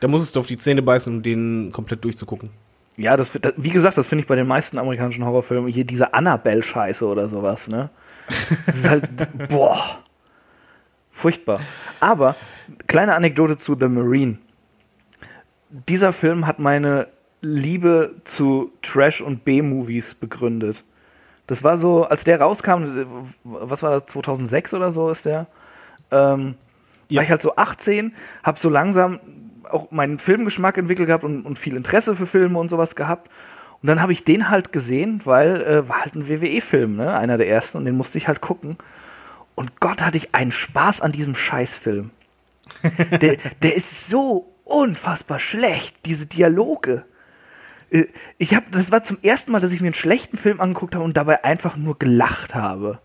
Da musstest du auf die Zähne beißen, um den komplett durchzugucken. Ja, das, das wie gesagt, das finde ich bei den meisten amerikanischen Horrorfilmen. Hier diese Annabelle-Scheiße oder sowas, ne? Das ist halt, boah, furchtbar. Aber, kleine Anekdote zu The Marine. Dieser Film hat meine Liebe zu Trash- und B-Movies begründet. Das war so, als der rauskam, was war das, 2006 oder so ist der? Ähm, Ja. War ich halt so 18, habe so langsam auch meinen Filmgeschmack entwickelt gehabt und, und viel Interesse für Filme und sowas gehabt. Und dann habe ich den halt gesehen, weil äh, war halt ein WWE-Film, ne? Einer der ersten und den musste ich halt gucken. Und Gott hatte ich einen Spaß an diesem Scheißfilm. der, der ist so unfassbar schlecht, diese Dialoge. Äh, Ich habe, das war zum ersten Mal, dass ich mir einen schlechten Film angeguckt habe und dabei einfach nur gelacht habe.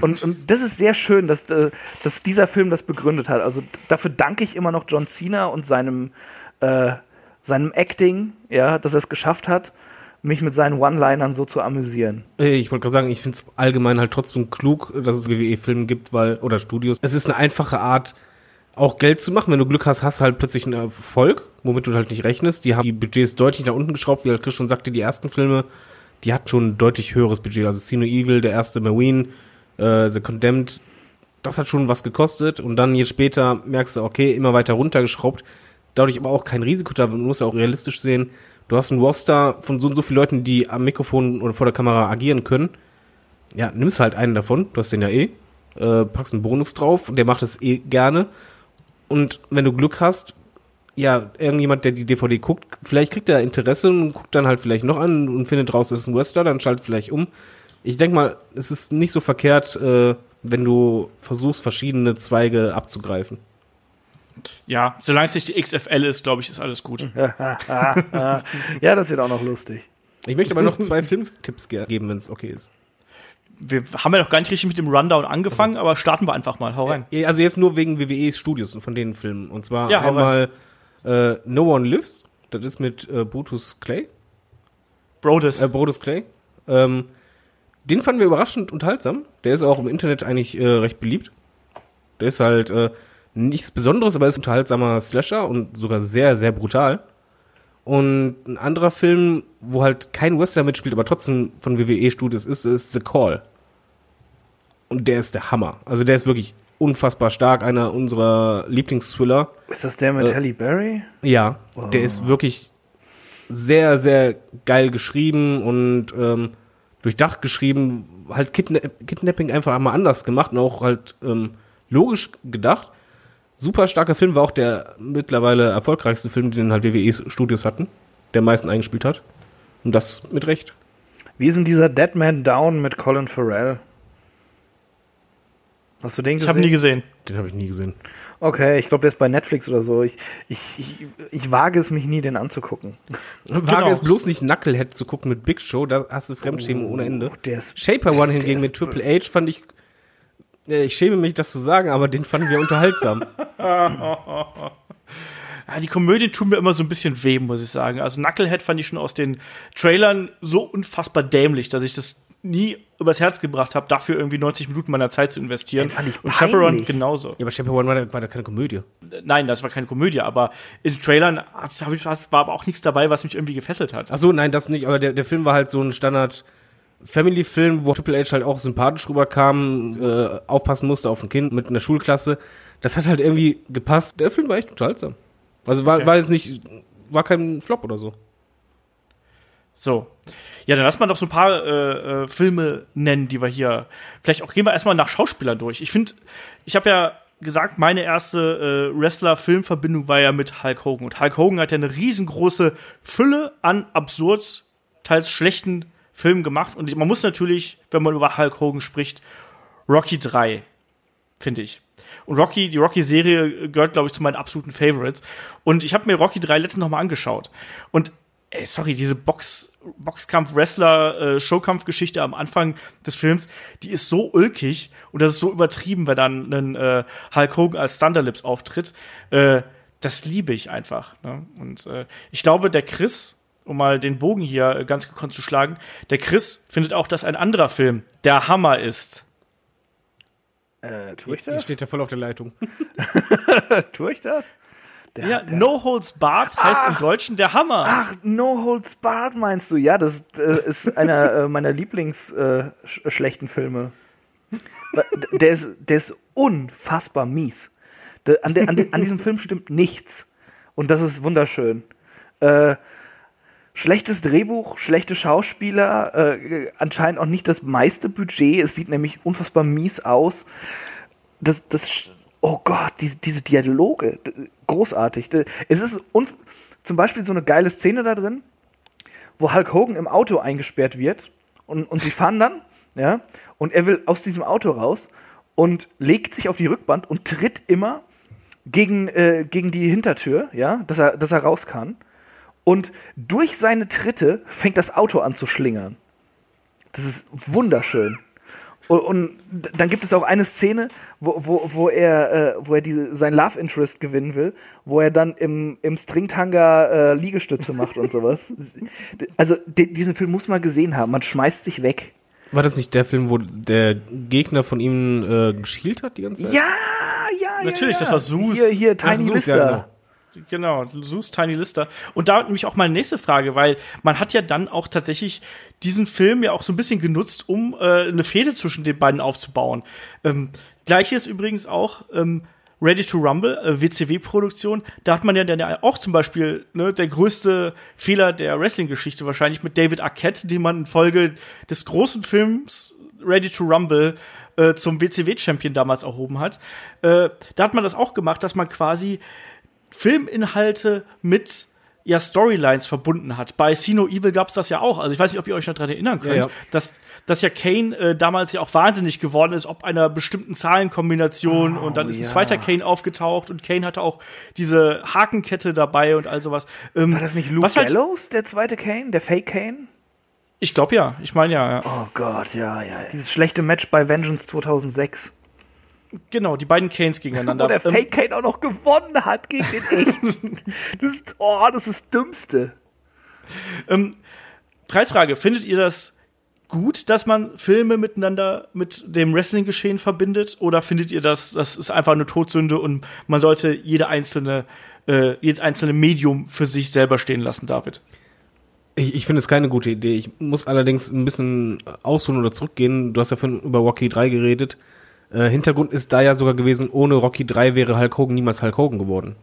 Und, und das ist sehr schön, dass, äh, dass dieser Film das begründet hat. Also dafür danke ich immer noch John Cena und seinem, äh, seinem Acting, ja, dass er es geschafft hat, mich mit seinen One-Linern so zu amüsieren. Ich wollte gerade sagen, ich finde es allgemein halt trotzdem klug, dass es WWE-Filme gibt, weil, oder Studios. Es ist eine einfache Art, auch Geld zu machen. Wenn du Glück hast, hast du halt plötzlich einen Erfolg, womit du halt nicht rechnest. Die haben die Budgets deutlich nach unten geschraubt, wie halt Chris schon sagte, die ersten Filme, die hatten schon ein deutlich höheres Budget. Also Sino Evil, der erste Marine, äh, The Condemned, das hat schon was gekostet. Und dann jetzt später merkst du, okay, immer weiter runtergeschraubt. Dadurch aber auch kein Risiko da. Man muss ja auch realistisch sehen. Du hast einen Roster von so und so vielen Leuten, die am Mikrofon oder vor der Kamera agieren können. Ja, nimmst halt einen davon, du hast den ja eh, äh, packst einen Bonus drauf und der macht es eh gerne. Und wenn du Glück hast, ja, irgendjemand, der die DVD guckt, vielleicht kriegt er Interesse und guckt dann halt vielleicht noch an und findet raus, das ist ein Wrestler, dann schaltet vielleicht um. Ich denke mal, es ist nicht so verkehrt, äh, wenn du versuchst, verschiedene Zweige abzugreifen. Ja, solange es nicht die XFL ist, glaube ich, ist alles gut. ja, das wird auch noch lustig. Ich möchte aber noch zwei Filmtipps ge- geben, wenn es okay ist. Wir haben ja noch gar nicht richtig mit dem Rundown angefangen, aber starten wir einfach mal. Hau rein. Ja, Also jetzt nur wegen WWE Studios und von den Filmen. Und zwar Ja, einmal äh, No One Lives. Das ist mit äh, Brutus Clay. Brodus. Äh, Brodus Clay. Ähm, den fanden wir überraschend unterhaltsam. Der ist auch im Internet eigentlich äh, recht beliebt. Der ist halt äh, nichts Besonderes, aber ist ein unterhaltsamer Slasher und sogar sehr, sehr brutal. Und ein anderer Film, wo halt kein Wrestler mitspielt, aber trotzdem von WWE Studios ist, ist The Call. Und der ist der Hammer. Also der ist wirklich unfassbar stark, einer unserer Lieblingsthriller. Ist das der mit Äh, Halle Berry? Ja, der ist wirklich sehr, sehr geil geschrieben und ähm, durchdacht geschrieben. Halt Kidna Kidnapping einfach einmal anders gemacht und auch halt ähm, logisch gedacht. Super starker Film war auch der mittlerweile erfolgreichste Film, den halt WWE Studios hatten, der meisten eingespielt hat. Und das mit Recht. Wie ist denn dieser Dead Man Down mit Colin Farrell? Hast du den ich habe nie gesehen. Den habe ich nie gesehen. Okay, ich glaube, der ist bei Netflix oder so. Ich, ich, ich, ich wage es mich nie, den anzugucken. Wage Genau. es bloß nicht Knucklehead zu gucken mit Big Show, da hast du Fremdschämen ohne Ende. Oh, der ist Shaper One hingegen der mit Triple H fand ich, ich schäme mich, das zu sagen, aber den fanden wir unterhaltsam. Ja, die Komödien tun mir immer so ein bisschen weh, muss ich sagen. Also Knucklehead fand ich schon aus den Trailern so unfassbar dämlich, dass ich das nie übers Herz gebracht habe, dafür irgendwie 90 Minuten meiner Zeit zu investieren. Den fand ich Und Chaperone genauso. Ja, aber Shaper One war, da- war da keine Komödie. Nein, das war keine Komödie, aber in den Trailern ich, war aber auch nichts dabei, was mich irgendwie gefesselt hat. Ach so, nein, das nicht, aber der, der Film war halt so ein Standard Family-Film, wo Triple H halt auch sympathisch rüberkam, äh, aufpassen musste auf ein Kind mit einer Schulklasse. Das hat halt irgendwie gepasst. Der Film war echt unterhaltsam. Also war, Okay. war jetzt nicht, war kein Flop oder so. So. Ja, dann lass mal doch so ein paar äh, äh, Filme nennen, die wir hier. Vielleicht auch gehen wir erstmal nach Schauspielern durch. Ich finde, ich habe ja gesagt, meine erste äh, Wrestler-Filmverbindung war ja mit Hulk Hogan. Und Hulk Hogan hat ja eine riesengroße Fülle an absurd, teils schlechten Filmen gemacht. Und man muss natürlich, wenn man über Hulk Hogan spricht, Rocky 3, finde ich. Und Rocky, die Rocky-Serie gehört, glaube ich, zu meinen absoluten Favorites. Und ich habe mir Rocky 3 letztens noch mal angeschaut. Und ey, sorry, diese Box, Boxkampf-Wrestler-Showkampf-Geschichte am Anfang des Films, die ist so ulkig und das ist so übertrieben, wenn dann ein äh, Hulk Hogan als Thunderlips auftritt. Äh, das liebe ich einfach. Ne? Und äh, ich glaube, der Chris, um mal den Bogen hier äh, ganz gekonnt zu schlagen, der Chris findet auch, dass ein anderer Film der Hammer ist. Äh, tue ich Hier das? steht ja voll auf der Leitung. tue ich das? Der, Ja, der, No Holds Barred heißt im. Deutschen der Hammer. Ach, No Holds Barred meinst du? Ja, das äh, ist einer äh, meiner Lieblings-schlechten äh, schlechten Filme. Der ist, der ist unfassbar mies. Der, an, an, an diesem Film stimmt nichts. Und das ist wunderschön. Äh, schlechtes Drehbuch, schlechte Schauspieler, äh, anscheinend auch nicht das meiste Budget. Es sieht nämlich unfassbar mies aus. Das, das, oh Gott, diese, diese Dialoge, großartig. Es ist zum Beispiel so eine geile Szene da drin, wo Hulk Hogan im Auto eingesperrt wird und, und sie fahren dann, ja, und er will aus diesem Auto raus und legt sich auf die Rückbank und tritt immer gegen, äh, gegen die Hintertür, ja, dass er, dass er raus kann. Und durch seine Tritte fängt das Auto an zu schlingern. Das ist wunderschön. Und, und dann gibt es auch eine Szene, wo, wo, wo er, äh, wo er diese, sein Love Interest gewinnen will, wo er dann im, im Stringtanga äh, Liegestütze macht und sowas. Also di- diesen Film muss man gesehen haben. Man schmeißt sich weg. War das nicht der Film, wo der Gegner von ihm äh, geschielt hat die ganze Zeit? Ja, ja, Natürlich, ja, das ja. war Zeus. Hier, hier, Ach, Tiny Zeus, ja, Lister. Genau. Genau, Zeus Tiny Lister. Und da nämlich auch meine nächste Frage, weil man hat ja dann auch tatsächlich diesen Film ja auch so ein bisschen genutzt, um äh, eine Fehde zwischen den beiden aufzubauen. Ähm, Gleiches übrigens auch ähm, Ready to Rumble, äh, WCW-Produktion. Da hat man ja dann ja auch zum Beispiel ne, der größte Fehler der Wrestling-Geschichte wahrscheinlich mit David Arquette, den man infolge des großen Films Ready to Rumble äh, zum WCW-Champion damals erhoben hat. Äh, da hat man das auch gemacht, dass man quasi Filminhalte mit ja, Storylines verbunden hat. Bei See No Evil gab es das ja auch. Also ich weiß nicht, ob ihr euch noch daran erinnern könnt, Ja, ja. Dass, dass ja Kane äh, damals ja auch wahnsinnig geworden ist, ob einer bestimmten Zahlenkombination und dann ist ein ja. zweiter Kane aufgetaucht und Kane hatte auch diese Hakenkette dabei und all sowas. Ähm, War das nicht Luke was halt, Gallows, der zweite Kane, der Fake Kane? Ich glaube ja. Ich meine ja, ja. Oh Gott, ja, ja. Dieses schlechte Match bei Vengeance 2006. Genau, die beiden Canes gegeneinander. Wo der Ähm, Fake Kane auch noch gewonnen hat gegen den echten. das ist, oh, das ist das Dümmste. Preisfrage, findet ihr das gut, dass man Filme miteinander mit dem Wrestling-Geschehen verbindet? Oder findet ihr das, das ist einfach eine Todsünde und man sollte jede einzelne, äh, jedes einzelne Medium für sich selber stehen lassen, David? Ich, ich finde es keine gute Idee. Ich muss allerdings ein bisschen ausholen oder zurückgehen. Du hast ja vorhin über Rocky 3 geredet. Äh, Hintergrund ist da ja sogar gewesen, ohne Rocky 3 wäre Hulk Hogan niemals Hulk Hogan geworden.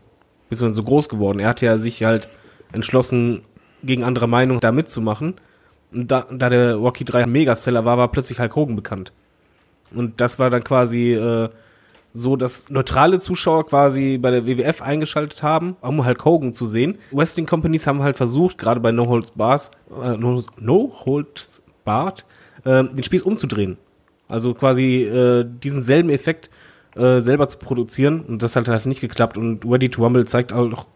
Beziehungsweise so groß geworden. Er hat ja sich halt entschlossen, gegen andere Meinung da mitzumachen. Und da, da der Rocky 3 ein Megaseller war, war plötzlich Hulk Hogan bekannt. Und das war dann quasi äh, so, dass neutrale Zuschauer quasi bei der WWF eingeschaltet haben, um Hulk Hogan zu sehen. Wrestling Companies haben halt versucht, gerade bei No Holds Bars, äh, No, Holds Barred, äh, den Spieß umzudrehen. Also quasi äh, diesen selben Effekt äh, selber zu produzieren und das hat halt nicht geklappt und Ready to Rumble zeigt auch,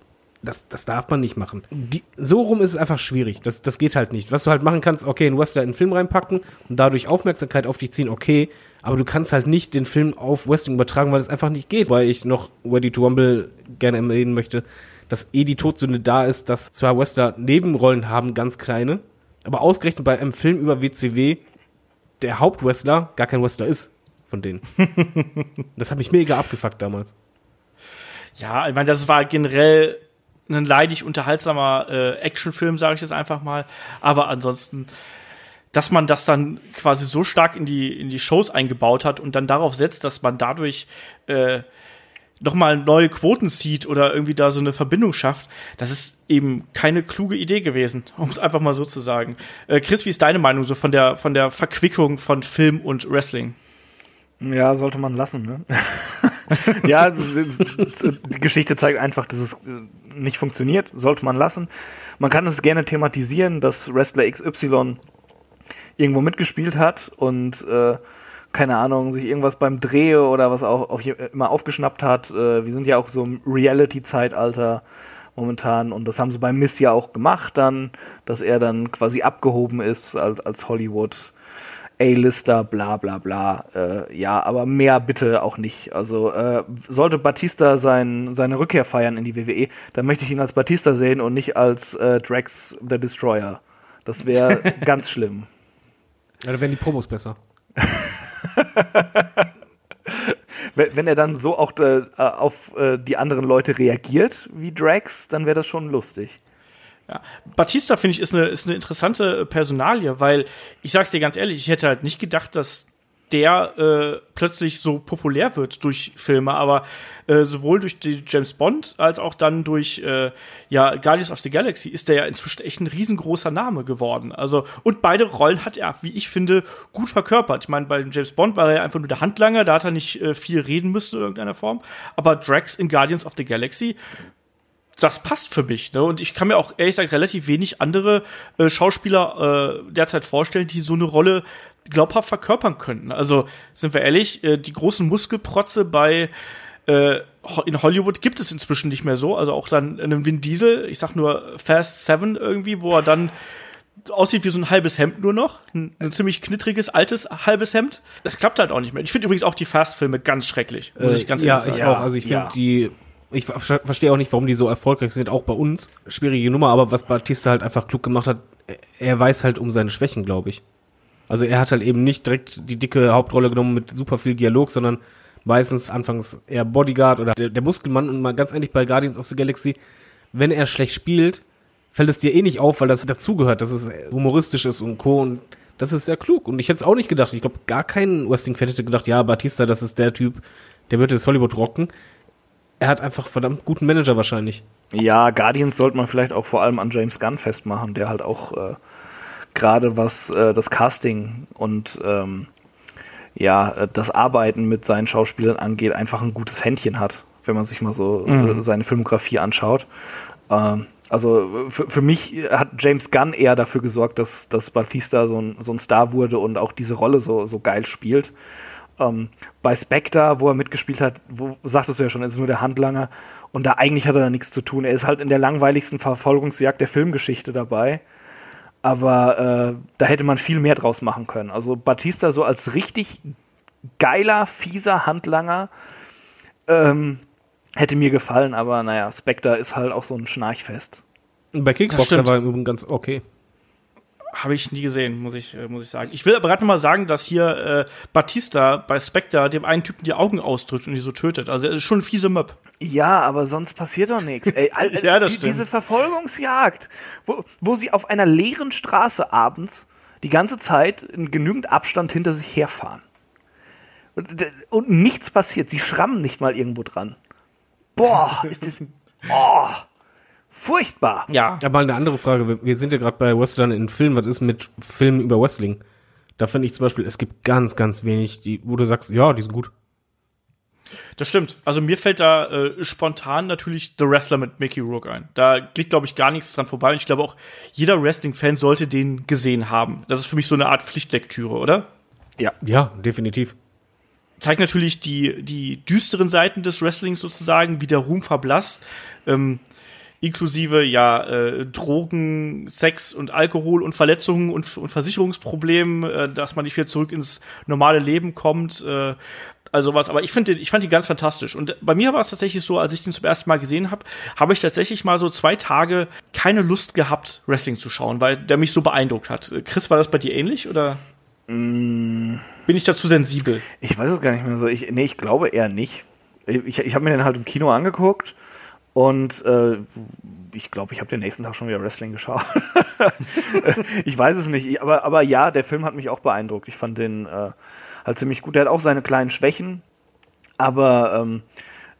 das, das darf man nicht machen. Die, so rum ist es einfach schwierig. Das, das geht halt nicht. Was du halt machen kannst, okay, einen Wrestler in einen Film reinpacken und dadurch Aufmerksamkeit auf dich ziehen, okay, aber du kannst halt nicht den Film auf Wrestling übertragen, weil es einfach nicht geht. Weil ich noch Ready to Rumble gerne erwähnen möchte, dass eh die Todsünde da ist, dass zwar Wrestler Nebenrollen haben, ganz kleine, aber ausgerechnet bei einem Film über WCW der Hauptwrestler gar kein Wrestler ist von denen. das hat mich mega abgefuckt damals. Ja, ich meine, das war generell ein leidig unterhaltsamer äh, Actionfilm, sage ich jetzt einfach mal. Aber ansonsten, dass man das dann quasi so stark in die, in die Shows eingebaut hat und dann darauf setzt, dass man dadurch äh, nochmal neue Quoten zieht oder irgendwie da so eine Verbindung schafft, das ist eben keine kluge Idee gewesen, um es einfach mal so zu sagen. Äh, Chris, wie ist deine Meinung so von der, von der Verquickung von Film und Wrestling? Ja, sollte man lassen, ne? ja, die Geschichte zeigt einfach, dass es nicht funktioniert, sollte man lassen. Man kann es gerne thematisieren, dass Wrestler XY irgendwo mitgespielt hat und äh, keine Ahnung, sich irgendwas beim Dreh oder was auch, auch immer aufgeschnappt hat. Äh, wir sind ja auch so im Reality-Zeitalter momentan und das haben sie bei Miss ja auch gemacht dann, dass er dann quasi abgehoben ist als, als Hollywood A-Lister, bla bla bla. Äh, ja, aber mehr bitte auch nicht. Also äh, sollte Batista sein, seine Rückkehr feiern in die WWE, dann möchte ich ihn als Batista sehen und nicht als äh, Drax the Destroyer. Das wäre ganz schlimm. Ja, da wären die Promos besser. wenn, er dann so auch äh, auf äh, die anderen Leute reagiert wie Drax, dann wäre das schon lustig. Ja. Batista, finde ich, ist eine, ist eine interessante Personalie, weil ich sag's dir ganz ehrlich, ich hätte halt nicht gedacht, dass der äh, plötzlich so populär wird durch Filme, aber äh, sowohl durch die James Bond als auch dann durch äh, ja, Guardians of the Galaxy ist der ja inzwischen echt ein riesengroßer Name geworden. Also, und beide Rollen hat er, wie ich finde, gut verkörpert. Ich meine, bei James Bond war er einfach nur der Handlanger, da hat er nicht äh, viel reden müssen in irgendeiner Form. Aber Drax in Guardians of the Galaxy das passt für mich. Ne? Und ich kann mir auch ehrlich gesagt relativ wenig andere äh, Schauspieler äh, derzeit vorstellen, die so eine Rolle glaubhaft verkörpern könnten. Also sind wir ehrlich, äh, die großen Muskelprotze bei äh, in Hollywood gibt es inzwischen nicht mehr so. Also auch dann einen Vin Diesel, ich sag nur Fast Seven irgendwie, wo er dann aussieht wie so ein halbes Hemd nur noch. Ein, ein ziemlich knittriges, altes halbes Hemd. Das klappt halt auch nicht mehr. Ich finde übrigens auch die Fast-Filme ganz schrecklich, muss ich ganz ja, ehrlich sagen. ich auch. Also ich finde Ja. die, ich ver verstehe auch nicht, warum die so erfolgreich sind, auch bei uns. Schwierige Nummer, aber was Batista halt einfach klug gemacht hat, er weiß halt um seine Schwächen, glaube ich. Also er hat halt eben nicht direkt die dicke Hauptrolle genommen mit super viel Dialog, sondern meistens anfangs eher Bodyguard oder der, der Muskelmann und mal ganz ehrlich bei Guardians of the Galaxy, wenn er schlecht spielt, fällt es dir eh nicht auf, weil das dazugehört, dass es humoristisch ist und Co. Und das ist sehr klug. Und ich hätte es auch nicht gedacht. Ich glaube, gar kein Wrestling-Fan hätte gedacht, ja, Batista, das ist der Typ, der wird jetzt Hollywood rocken. Er hat einfach verdammt guten Manager wahrscheinlich. Ja, Guardians sollte man vielleicht auch vor allem an James Gunn festmachen, der halt auch äh, gerade was äh, das Casting und ähm, ja, äh, das Arbeiten mit seinen Schauspielern angeht, einfach ein gutes Händchen hat, wenn man sich mal so äh, seine Filmografie anschaut. Ähm, also für, für mich hat James Gunn eher dafür gesorgt, dass, dass Batista so ein, so ein Star wurde und auch diese Rolle so, so geil spielt. Ähm, bei Spectre, wo er mitgespielt hat, wo sagtest du ja schon, er ist nur der Handlanger und da eigentlich hat er da nichts zu tun. Er ist halt in der langweiligsten Verfolgungsjagd der Filmgeschichte dabei. Aber äh, da hätte man viel mehr draus machen können. Also Batista so als richtig geiler, fieser Handlanger ähm, hätte mir gefallen, aber naja, Spectre ist halt auch so ein Schnarchfest. Und bei Kickboxer war im Übrigen ganz okay. Habe ich nie gesehen, muss ich, äh, muss ich sagen. Ich will aber gerade noch mal sagen, dass hier äh, Batista bei Spectre dem einen Typen die Augen ausdrückt und die so tötet. Also er ist schon ein fieser Möb. Ja, aber sonst passiert doch nichts. Ey, all- Ja, das die, stimmt. diese Verfolgungsjagd, wo, wo sie auf einer leeren Straße abends die ganze Zeit in genügend Abstand hinter sich herfahren. Und, und nichts passiert. Sie schrammen nicht mal irgendwo dran. Boah, ist das. Oh, furchtbar. Ja. Aber mal eine andere Frage. Wir- Wir sind ja gerade bei Wrestlern in Filmen. Was ist mit Filmen über Wrestling? Da finde ich zum Beispiel, es gibt ganz, ganz wenig, die, wo du sagst, ja, die sind gut. Das stimmt. Also mir fällt da äh, spontan natürlich The Wrestler mit Mickey Rourke ein. Da geht, glaube ich, gar nichts dran vorbei. Und ich glaube auch, jeder Wrestling-Fan sollte den gesehen haben. Das ist für mich so eine Art Pflichtlektüre, oder? Ja. Ja, definitiv. zeigt natürlich die, die düsteren Seiten des Wrestlings sozusagen, wie der Ruhm verblasst. Ähm, inklusive ja äh, Drogen, Sex und Alkohol und Verletzungen und, und Versicherungsproblemen, äh, dass man nicht wieder zurück ins normale Leben kommt. Äh, also was, aber ich finde, ich fand die ganz fantastisch. Und bei mir war es tatsächlich so, als ich den zum ersten Mal gesehen habe, habe ich tatsächlich mal so zwei Tage keine Lust gehabt, Wrestling zu schauen, weil der mich so beeindruckt hat. Chris, war das bei dir ähnlich oder bin ich dazu sensibel? Ich weiß es gar nicht mehr so. Ich, nee, ich glaube eher nicht. Ich, ich habe mir den halt im Kino angeguckt und äh, ich glaube, ich habe den nächsten Tag schon wieder Wrestling geschaut. ich weiß es nicht. Ich- Aber, aber ja, der Film hat mich auch beeindruckt. Ich fand den äh, halt ziemlich gut. Der hat auch seine kleinen Schwächen, aber ähm,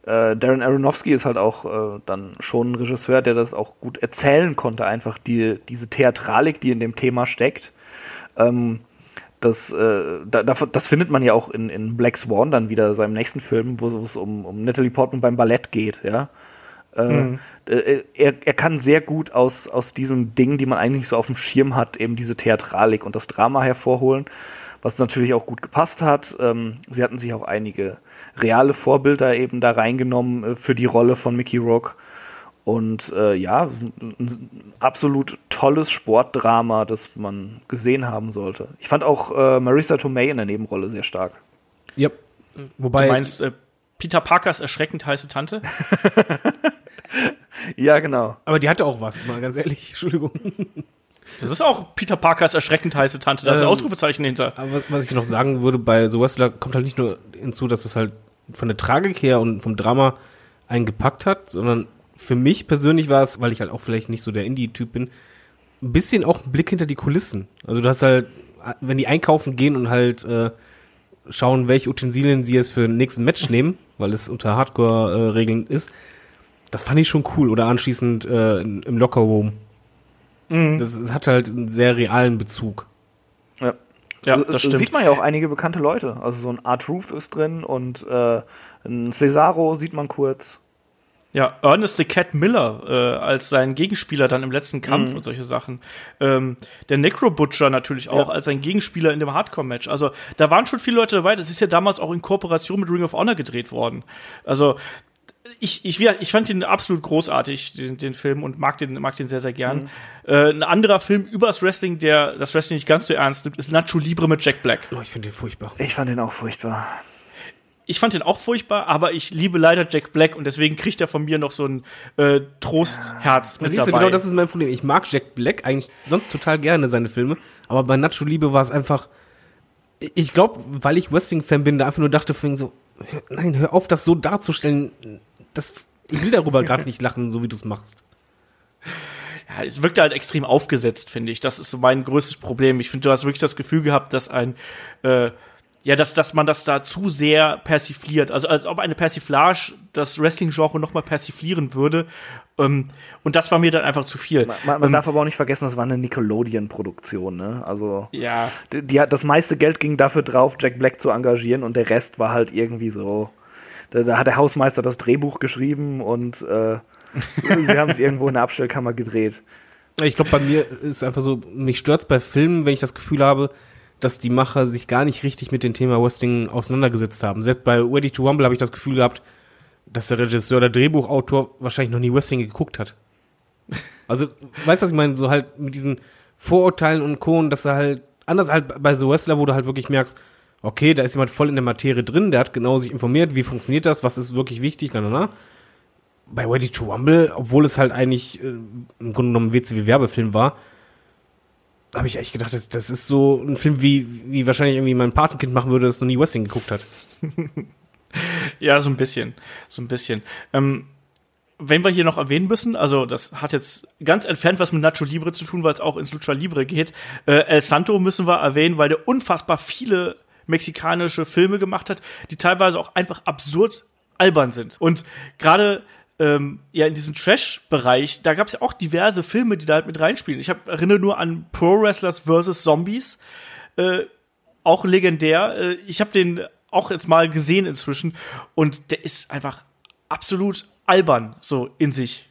äh, Darren Aronofsky ist halt auch äh, dann schon ein Regisseur, der das auch gut erzählen konnte, einfach die, diese Theatralik, die in dem Thema steckt. Ähm, das, äh, da, das findet man ja auch in, in Black Swan dann wieder, seinem nächsten Film, wo es um, um Natalie Portman beim Ballett geht, ja. Äh, äh, er, er kann sehr gut aus, aus diesen Dingen, die man eigentlich so auf dem Schirm hat, eben diese Theatralik und das Drama hervorholen, was natürlich auch gut gepasst hat. Ähm, sie hatten sich auch einige reale Vorbilder eben da reingenommen äh, für die Rolle von Mickey Rourke. Und äh, ja, ein, absolut tolles Sportdrama, das man gesehen haben sollte. Ich fand auch äh, Marissa Tomei in der Nebenrolle sehr stark. Ja. Wobei, Du meinst äh, Peter Parkers erschreckend heiße Tante? Ja, genau. aber die hatte auch was, mal ganz ehrlich, Entschuldigung. Das ist auch Peter Parkers erschreckend heiße Tante. Da ist ein Ähm, Ausrufezeichen hinter. Aber was- was ich noch sagen würde, bei The Wrestler kommt halt nicht nur hinzu, dass es halt von der Tragik her und vom Drama einen gepackt hat, sondern für mich persönlich war es, weil ich halt auch vielleicht nicht so der Indie-Typ bin, ein bisschen auch ein Blick hinter die Kulissen. Also du hast halt, wenn die einkaufen gehen und halt äh, schauen, welche Utensilien sie jetzt für den nächsten Match nehmen, weil es unter Hardcore-Regeln ist, das fand ich schon cool. Oder anschließend äh, im Lockerroom. Das, das hat halt einen sehr realen Bezug. Ja. Ja, Also, das äh, stimmt. Sieht man ja auch einige bekannte Leute. Also so ein Art Ruth ist drin und äh, ein Cesaro sieht man kurz. Ja, Ernest the Cat Miller äh, als sein Gegenspieler dann im letzten Kampf und solche Sachen. Ähm, der Necro Butcher natürlich auch Ja. als sein Gegenspieler in dem Hardcore-Match. Also da waren schon viele Leute dabei. Das ist ja damals auch in Kooperation mit Ring of Honor gedreht worden. Also ich, ich, ich fand ihn absolut großartig, den, den Film, und mag den, mag den sehr, sehr gern. Äh, ein anderer Film übers Wrestling, der das Wrestling nicht ganz so ernst nimmt, ist Nacho Libre mit Jack Black. Oh, ich finde den furchtbar. Ich fand den auch furchtbar. Ich fand den auch furchtbar, aber ich liebe leider Jack Black und deswegen kriegt er von mir noch so ein äh, Trostherz mit Siehst du, dabei. genau das ist mein Problem. Ich mag Jack Black eigentlich sonst total gerne seine Filme, aber bei Nacho Liebe war es einfach. Ich glaube, weil ich Wrestling-Fan bin, da einfach nur dachte vorhin so, nein, hör auf, das so darzustellen. Das, ich will darüber gerade nicht lachen, so wie du es machst. ja, es wirkt halt extrem aufgesetzt, finde ich. Das ist so mein größtes Problem. Ich finde, du hast wirklich das Gefühl gehabt, dass ein äh, ja, dass, dass man das da zu sehr persifliert. Also als ob eine Persiflage das Wrestling-Genre noch mal persiflieren würde. Ähm, und das war mir dann einfach zu viel. Man, man ähm, darf aber auch nicht vergessen, das war eine Nickelodeon-Produktion. Ne? Also ja, die, die hat das meiste Geld ging dafür drauf, Jack Black zu engagieren und der Rest war halt irgendwie so. Da, da hat der Hausmeister das Drehbuch geschrieben und äh, sie haben es irgendwo in der Abstellkammer gedreht. Ich glaube, bei mir ist einfach so, mich stört's bei Filmen, wenn ich das Gefühl habe, dass die Macher sich gar nicht richtig mit dem Thema Wrestling auseinandergesetzt haben. Selbst bei Ready to Rumble habe ich das Gefühl gehabt, dass der Regisseur oder Drehbuchautor wahrscheinlich noch nie Wrestling geguckt hat. Also, weißt du, was ich meine? So halt mit diesen Vorurteilen und Co. Dass er halt, anders halt bei The Wrestler, wo du halt wirklich merkst, okay, da ist jemand voll in der Materie drin, der hat genau sich informiert, wie funktioniert das, was ist wirklich wichtig, na, na, na. Bei Ready to Rumble, obwohl es halt eigentlich äh, im Grunde genommen ein WCW-Werbefilm war, habe ich echt gedacht, das, das ist so ein Film, wie, wie wahrscheinlich irgendwie mein Patenkind machen würde, das noch nie Wrestling geguckt hat. Ja, so ein bisschen. So ein bisschen. Ähm, wenn wir hier noch erwähnen müssen, also das hat jetzt ganz entfernt was mit Nacho Libre zu tun, weil es auch ins Lucha Libre geht. Äh, El Santo müssen wir erwähnen, weil der unfassbar viele mexikanische Filme gemacht hat, die teilweise auch einfach absurd albern sind. Und gerade ähm, ja in diesem Trash-Bereich, da gab es ja auch diverse Filme, die da halt mit reinspielen. Ich hab, erinnere nur an Pro Wrestlers vs. Zombies, äh, auch legendär. Äh, ich habe den auch jetzt mal gesehen inzwischen und der ist einfach absolut albern so in sich.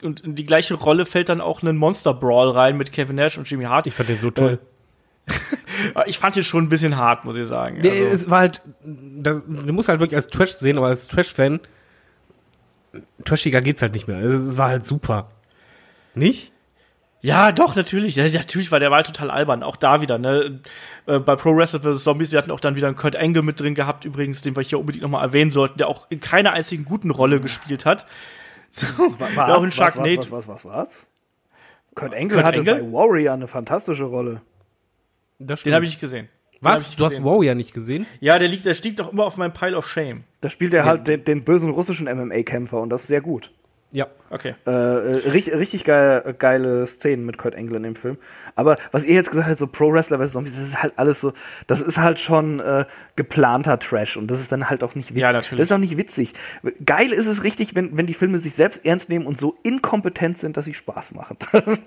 Und in die gleiche Rolle fällt dann auch ein Monster Brawl rein mit Kevin Nash und Jimmy Hart. Ich fand den so toll. Ich fand den schon ein bisschen hart, muss ich sagen. Nee, Also- es war halt, das, du musst halt wirklich als Trash sehen, aber als Trash-Fan, trashiger geht's halt nicht mehr. Es, war halt super. Nicht? Ja, doch, natürlich. Ja, natürlich war der Wahl total albern. Auch da wieder, ne? Äh, bei Pro Wrestler vs. Zombies, wir hatten auch dann wieder einen Kurt Angle mit drin gehabt, übrigens, den wir hier unbedingt nochmal erwähnen sollten, der auch in keiner einzigen guten Rolle gespielt hat. So, Was, ja, auch in was, Sharknado. was, was, was, was, was? Kurt Angle Kurt hatte Angle? bei Warrior eine fantastische Rolle. Den habe ich nicht gesehen. Was? Du hast gesehen. Warrior nicht gesehen? Ja, der liegt, der stieg doch immer auf meinem Pile of Shame. Da spielt er halt den, den bösen russischen MMA-Kämpfer und das ist sehr gut. Ja. Okay. Äh, äh, richtig, richtig geil, geile Szenen mit Kurt Angle in dem Film. Aber was ihr jetzt gesagt habt, so Pro Wrestler vs. Zombies, das ist halt alles so, das ist halt schon äh, geplanter Trash und das ist dann halt auch nicht witzig. Ja, natürlich. Das ist auch nicht witzig. Geil ist es richtig, wenn, wenn die Filme sich selbst ernst nehmen und so inkompetent sind, dass sie Spaß machen.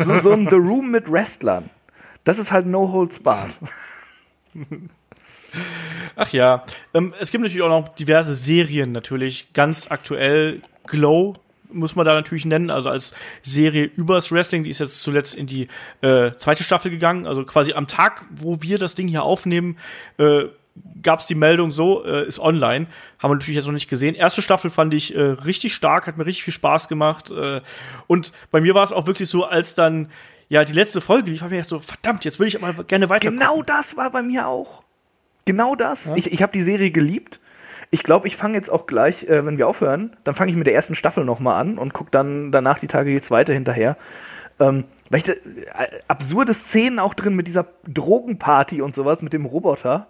so, so ein The Room mit Wrestlern. Das ist halt No Holds Barred. Ach ja. Ähm, es gibt natürlich auch noch diverse Serien, natürlich. Ganz aktuell Glow muss man da natürlich nennen, also als Serie übers Wrestling, die ist jetzt zuletzt in die äh, zweite Staffel gegangen, also quasi am Tag, wo wir das Ding hier aufnehmen, äh, gab es die Meldung so, äh, ist online, haben wir natürlich jetzt noch nicht gesehen. Erste Staffel fand ich äh, richtig stark, hat mir richtig viel Spaß gemacht äh, und bei mir war es auch wirklich so, als dann ja die letzte Folge lief, habe ich gedacht so, verdammt, jetzt will ich aber gerne weiter Genau das war bei mir auch. Genau das. Ich, ich habe die Serie geliebt. Ich glaube, ich fange jetzt auch gleich, äh, wenn wir aufhören, dann fange ich mit der ersten Staffel nochmal an und gucke dann danach die Tage die zweite hinterher. Ähm, weil ich da, äh, absurde Szenen auch drin mit dieser Drogenparty und sowas, mit dem Roboter.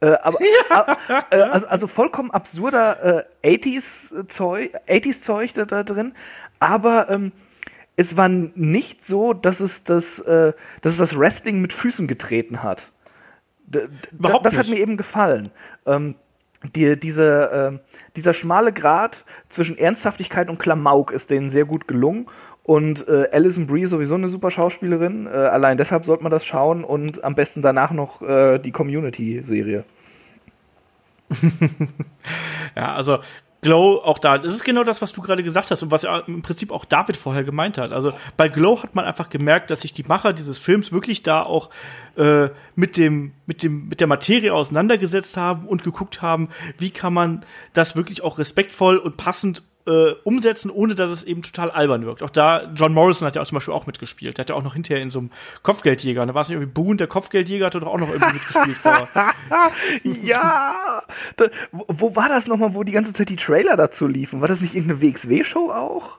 Äh, aber, a- äh, also, also vollkommen absurder äh, 80s-Zeug 80s Zeug da, da drin. Aber ähm, es war nicht so, dass es das, äh, dass es das Wrestling mit Füßen getreten hat. D Überhaupt das hat mir eben gefallen. Ähm, die, diese, ähm, dieser schmale Grat zwischen Ernsthaftigkeit und Klamauk ist denen sehr gut gelungen. Und äh, Alison Brie ist sowieso eine super Schauspielerin. Äh, allein deshalb sollte man das schauen und am besten danach noch äh, die Community-Serie. Ja, also Glow auch da, das ist genau das, was du gerade gesagt hast und was ja im Prinzip auch David vorher gemeint hat. Also bei Glow hat man einfach gemerkt, dass sich die Macher dieses Films wirklich da auch äh, mit dem mit dem mit der Materie auseinandergesetzt haben und geguckt haben, wie kann man das wirklich auch respektvoll und passend äh, umsetzen, ohne dass es eben total albern wirkt. Auch da, John Morrison hat ja auch zum Beispiel auch mitgespielt. Der hat ja auch noch hinterher in so einem Kopfgeldjäger, da war es nicht irgendwie Boone, der Kopfgeldjäger, hat doch auch noch irgendwie mitgespielt vor. Ja! Da, wo, wo war das nochmal, wo die ganze Zeit die Trailer dazu liefen? War das nicht irgendeine WXW-Show auch?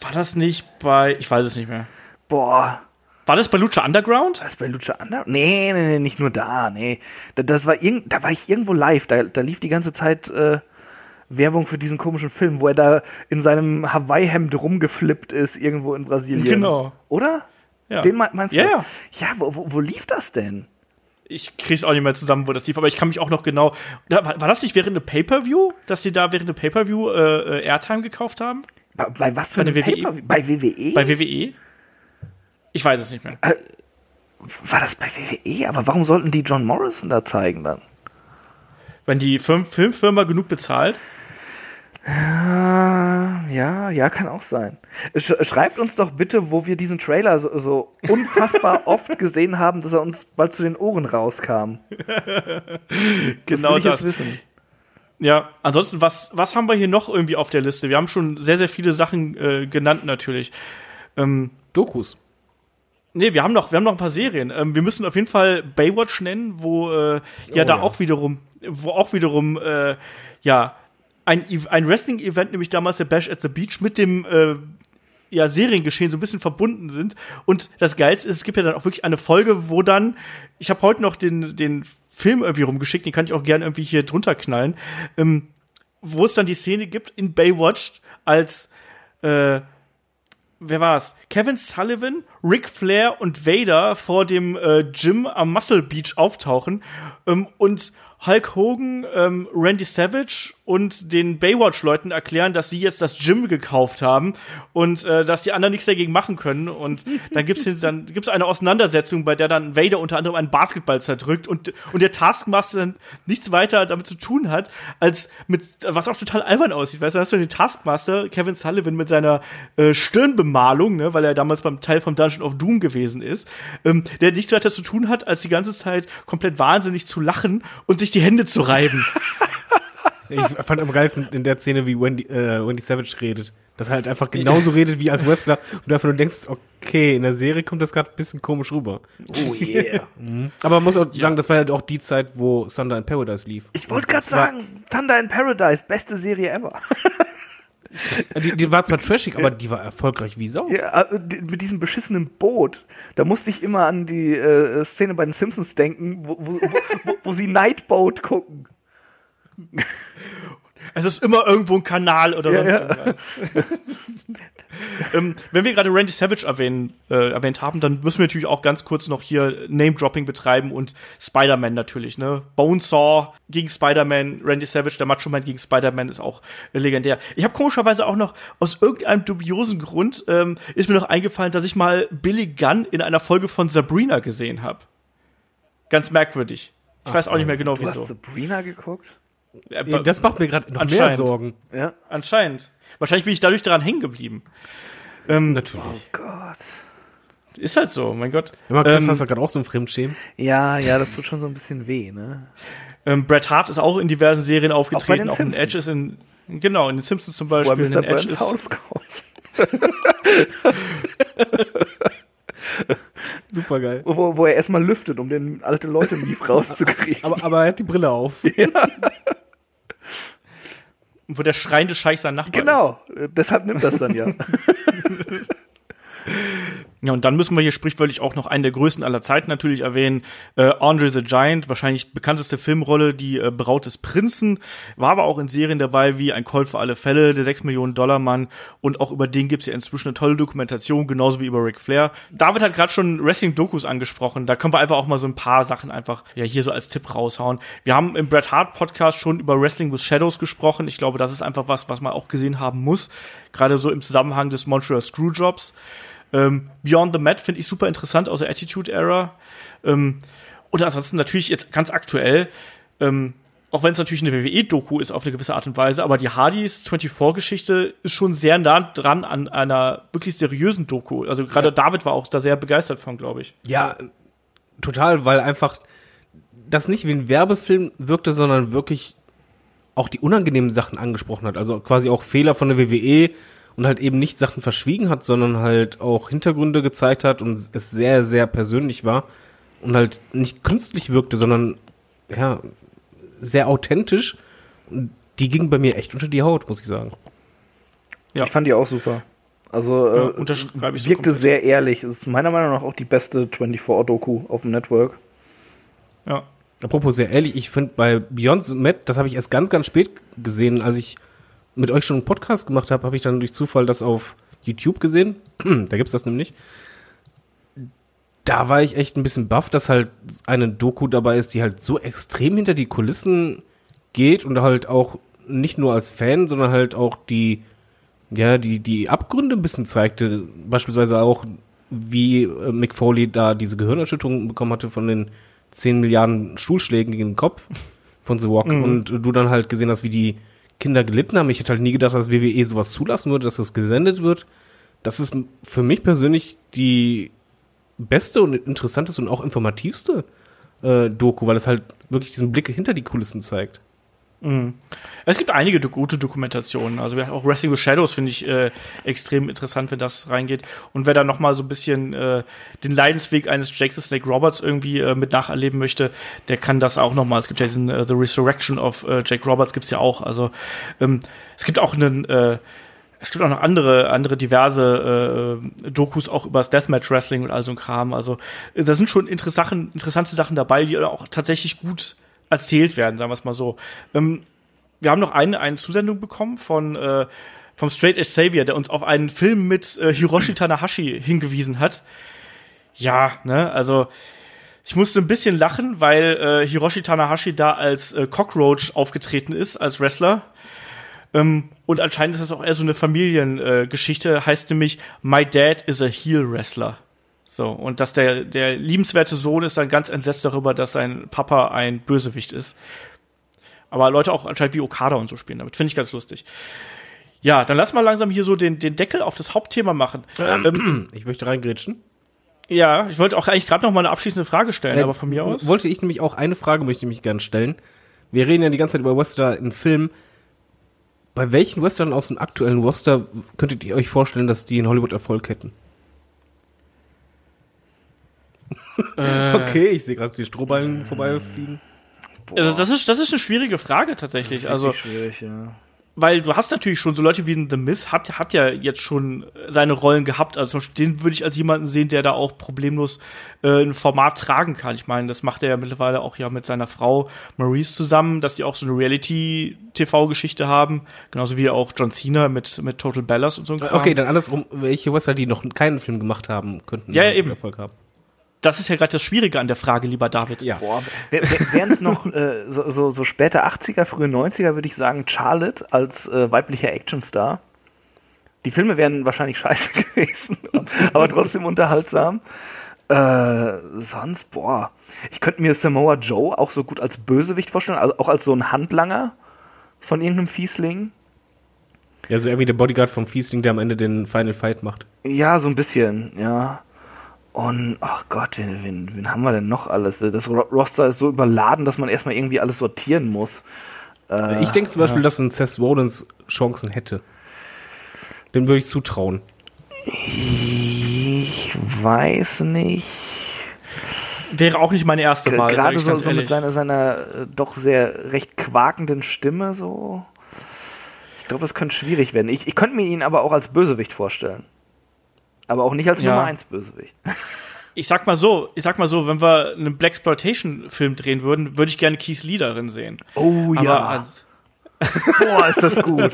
War das nicht bei, ich weiß es nicht mehr. Boah, War das bei Lucha Underground? was bei Lucha Under? Nee, nee, nee, nicht nur da, nee. Da, das war irgend, da war ich irgendwo live, da, da lief die ganze Zeit äh, Werbung für diesen komischen Film, wo er da in seinem Hawaii-Hemd rumgeflippt ist, irgendwo in Brasilien. Genau. Oder? Ja. Den me- meinst du? Ja, ja. Ja, wo, wo, wo lief das denn? Ich krieg's auch nicht mehr zusammen, wo das lief, aber ich kann mich auch noch genau. Da, war, war das nicht während einem Pay-Per-View, dass sie da während einem Pay-Per-View äh, äh, Airtime gekauft haben? Bei, bei was für Bei einem der WWE? Pay-Per-View? Bei WWE? Bei WWE? Ich weiß es nicht mehr. war das bei WWE? Aber warum sollten die John Morrison da zeigen dann? Wenn die Film Filmfirma genug bezahlt. Ah, ja, ja, kann auch sein. Sch schreibt uns doch bitte, wo wir diesen Trailer so, so unfassbar oft gesehen haben, dass er uns bald zu den Ohren rauskam. Genau will ich das. jetzt wissen. Ja, ansonsten, was, was haben wir hier noch irgendwie auf der Liste? Wir haben schon sehr, sehr viele Sachen äh, genannt natürlich. Ähm, Dokus. Nee, wir haben noch, wir haben noch ein paar Serien. Ähm, wir müssen auf jeden Fall Baywatch nennen, wo äh, ja Oh, da ja. auch wiederum, wo auch wiederum äh, ja ein, ein Wrestling-Event, nämlich damals der Bash at the Beach, mit dem äh, ja, Seriengeschehen so ein bisschen verbunden sind. Und das Geilste ist, es gibt ja dann auch wirklich eine Folge, wo dann, ich habe heute noch den, den Film irgendwie rumgeschickt, den kann ich auch gerne irgendwie hier drunter knallen, ähm, wo es dann die Szene gibt in Baywatch, als äh, wer war's? Kevin Sullivan, Ric Flair und Vader vor dem äh, Gym am Muscle Beach auftauchen ähm, und Hulk Hogan, ähm, Randy Savage und den Baywatch-Leuten erklären, dass sie jetzt das Gym gekauft haben und äh, dass die anderen nichts dagegen machen können. Und dann gibt's dann gibt's eine Auseinandersetzung, bei der dann Vader unter anderem einen Basketball zerdrückt und, und der Taskmaster dann nichts weiter damit zu tun hat, als mit, was auch total albern aussieht. Weißt du, hast du den Taskmaster, Kevin Sullivan, mit seiner äh, Stirnbemalung, ne, weil er damals beim Teil vom Dungeon of Doom gewesen ist, ähm, der nichts weiter zu tun hat, als die ganze Zeit komplett wahnsinnig zu lachen und sich die Hände zu reiben. Ich fand am geilsten in der Szene, wie Wendy, äh, Wendy Savage redet. Dass er halt einfach genauso redet wie als Wrestler und du einfach nur denkst, okay, in der Serie kommt das gerade ein bisschen komisch rüber. Oh yeah. Aber man muss auch sagen, das war halt auch die Zeit, wo Thunder in Paradise lief. Ich wollte gerade sagen, Thunder in Paradise, beste Serie ever. Die, die war zwar trashig, aber die war erfolgreich wie Sau. Ja, die- mit diesem beschissenen Boot. Da musste ich immer an die äh, Szene bei den Simpsons denken, wo, wo, wo, wo, wo sie Nightboat gucken. Es ist immer irgendwo ein Kanal oder Ja, sonst ja. irgendwas. ähm, wenn wir gerade Randy Savage erwähnen, äh, erwähnt haben, dann müssen wir natürlich auch ganz kurz noch hier Name-Dropping betreiben und Spider-Man natürlich, ne? Bonesaw gegen Spider-Man, Randy Savage, der Macho Man gegen Spider-Man ist auch äh, legendär. Ich habe komischerweise auch noch, aus irgendeinem dubiosen Grund, ähm, ist mir noch eingefallen, dass ich mal Billy Gunn in einer Folge von Sabrina gesehen habe. Ganz merkwürdig. Ich weiß auch nicht mehr genau Du hast wieso. Sabrina geguckt? Das macht mir gerade noch mehr Anscheinend. Sorgen. Ja. Anscheinend. Wahrscheinlich bin ich dadurch daran hängen geblieben. Ähm, Natürlich. Gott. ist halt so, mein Gott. Immer Chris, Ähm, hast du gerade auch so ein Fremdschämen? Ja, ja, das tut schon so ein bisschen weh, ne? ähm, Bret Hart ist auch in diversen Serien aufgetreten, den auch, in Simpsons. Edge ist in, genau, in den Simpsons zum Wo er Beispiel, in Mr. den Edge ist. Super geil. Wo, wo er erstmal lüftet, um den alte Leute Mief rauszukriegen. Aber, aber er hat die Brille auf. Wo der schreiende Scheich sein Nachbar ist. genau, deshalb nimmt das dann ja. Ja, und dann müssen wir hier sprichwörtlich auch noch einen der größten aller Zeiten natürlich erwähnen. Äh, Andre the Giant, wahrscheinlich bekannteste Filmrolle, die äh, Braut des Prinzen, war aber auch in Serien dabei wie Ein Colt für alle Fälle, der 6 Millionen Dollar Mann und auch über den gibt's ja inzwischen eine tolle Dokumentation, genauso wie über Ric Flair. David hat gerade schon Wrestling-Dokus angesprochen, da können wir einfach auch mal so ein paar Sachen einfach ja hier so als Tipp raushauen. Wir haben im Bret Hart Podcast schon über Wrestling with Shadows gesprochen. Ich glaube, das ist einfach was, was man auch gesehen haben muss, gerade so im Zusammenhang des Montreal Screwjobs. Ähm, Beyond the Mat finde ich super interessant aus der Attitude Era. Ähm, und ansonsten natürlich jetzt ganz aktuell, ähm, auch wenn es natürlich eine WWE-Doku ist auf eine gewisse Art und Weise, aber die Hardys 24-Geschichte ist schon sehr nah dran an einer wirklich seriösen Doku. Also gerade Ja. David war auch da sehr begeistert von, glaube ich. Ja, total, weil einfach das nicht wie ein Werbefilm wirkte, sondern wirklich auch die unangenehmen Sachen angesprochen hat. Also quasi auch Fehler von der WWE und halt eben nicht Sachen verschwiegen hat, sondern halt auch Hintergründe gezeigt hat und es sehr, sehr persönlich war und halt nicht künstlich wirkte, sondern ja, sehr authentisch. Und die ging bei mir echt unter die Haut, muss ich sagen. Ja. Ich fand die auch super. Also Ja, äh, so wirkte komplett. sehr ehrlich. Es ist meiner Meinung nach auch die beste 24-Doku auf dem Network. Ja. Apropos sehr ehrlich, ich finde bei Beyond the Mat, das habe ich erst ganz, ganz spät gesehen, als ich mit euch schon einen Podcast gemacht habe, habe ich dann durch Zufall das auf YouTube gesehen. da gibt's das nämlich. Da war ich echt ein bisschen baff, dass halt eine Doku dabei ist, die halt so extrem hinter die Kulissen geht und halt auch nicht nur als Fan, sondern halt auch die, ja, die, die Abgründe ein bisschen zeigte. Beispielsweise auch, wie äh, Mick Foley da diese Gehirnerschütterung bekommen hatte von den 10 Milliarden Stuhlschlägen gegen den Kopf von The Rock und du dann halt gesehen hast, wie die Kinder gelitten haben. Ich hätte halt nie gedacht, dass WWE sowas zulassen würde, dass das gesendet wird. Das ist für mich persönlich die beste und interessanteste und auch informativste äh, Doku, weil es halt wirklich diesen Blick hinter die Kulissen zeigt. Es gibt einige gute Dokumentationen. Also auch Wrestling with Shadows finde ich äh, extrem interessant, wenn das reingeht. Und wer da noch mal so ein bisschen äh, den Leidensweg eines Jake the Snake Roberts irgendwie äh, mit nacherleben möchte, der kann das auch noch mal. Es gibt ja diesen äh, The Resurrection of äh, Jake Roberts gibt's ja auch. Also ähm, es gibt auch einen äh, es gibt auch noch andere, andere diverse äh, Dokus auch über das Deathmatch Wrestling und all so ein Kram. Also da sind schon interessante, interessante Sachen dabei, die auch tatsächlich gut erzählt werden, sagen wir es mal so. Ähm, wir haben noch eine, eine Zusendung bekommen von äh, vom Straight Edge Savior, der uns auf einen Film mit äh, Hiroshi Tanahashi hingewiesen hat. Ja, ne, also ich musste ein bisschen lachen, weil äh, Hiroshi Tanahashi da als äh, Cockroach aufgetreten ist, als Wrestler. Ähm, und anscheinend ist das auch eher so eine Familiengeschichte, äh, heißt nämlich My Dad is a Heel Wrestler. So, und dass der, der liebenswerte Sohn ist dann ganz entsetzt darüber, dass sein Papa ein Bösewicht ist. Aber Leute auch anscheinend wie Okada und so spielen damit. Finde ich ganz lustig. Ja, dann lass mal langsam hier so den, den Deckel auf das Hauptthema machen. Ähm, ich möchte reingrätschen. Ja, ich wollte auch eigentlich gerade noch mal eine abschließende Frage stellen, aber von mir aus. Wollte ich nämlich auch eine Frage, möchte ich mich gerne stellen. Wir reden ja die ganze Zeit über Wrestler in Filmen. Bei welchen Wrestlern aus dem aktuellen Roster könntet ihr euch vorstellen, dass die in Hollywood Erfolg hätten? okay, ich sehe gerade die Strohballen vorbeifliegen. Also das ist, das ist eine schwierige Frage tatsächlich. Also, schwierig, ja. weil du hast natürlich schon so Leute wie The Miz hat, hat ja jetzt schon seine Rollen gehabt. Also zum Beispiel, den würde ich als jemanden sehen, der da auch problemlos äh, ein Format tragen kann. Ich meine, das macht er ja mittlerweile auch ja mit seiner Frau Maurice zusammen, dass die auch so eine Reality-TV-Geschichte haben. Genauso wie auch John Cena mit, mit Total Bellas und so ein Kram. Okay, dann andersrum, welche Wrestler, die noch keinen Film gemacht haben, könnten Ja, ja, eben. Erfolg haben. Das ist ja gerade das Schwierige an der Frage, lieber David. Ja. Boah, wären es noch äh, so, so, so späte 80er, frühe 90er, würde ich sagen, Charlotte als äh, weiblicher Actionstar. Die Filme wären wahrscheinlich scheiße gewesen, aber trotzdem unterhaltsam. Äh, sonst, boah. Ich könnte mir Samoa Joe auch so gut als Bösewicht vorstellen, also auch als so ein Handlanger von irgendeinem Fiesling. Ja, so irgendwie der Bodyguard vom Fiesling, der am Ende den Final Fight macht. Ja, so ein bisschen, ja. Und, ach Gott, wen, wen, wen haben wir denn noch alles? Das Ro- Roster ist so überladen, dass man erstmal irgendwie alles sortieren muss. Äh, ich denke zum Beispiel, dass ein Seth Rollins Chancen hätte. Dem würde ich zutrauen. Ich weiß nicht. Wäre auch nicht meine erste Wahl, Gerade so, so mit seiner, seiner äh, doch sehr recht quakenden Stimme so. Ich glaube, das könnte schwierig werden. Ich, ich könnte mir ihn aber auch als Bösewicht vorstellen. Aber auch nicht als Ja. Nummer 1 Bösewicht. Ich sag mal so, ich sag mal so, wenn wir einen Blaxploitation-Film drehen würden, würde ich gerne Keith Lee darin sehen. Oh Aber als, Boah, ist das gut.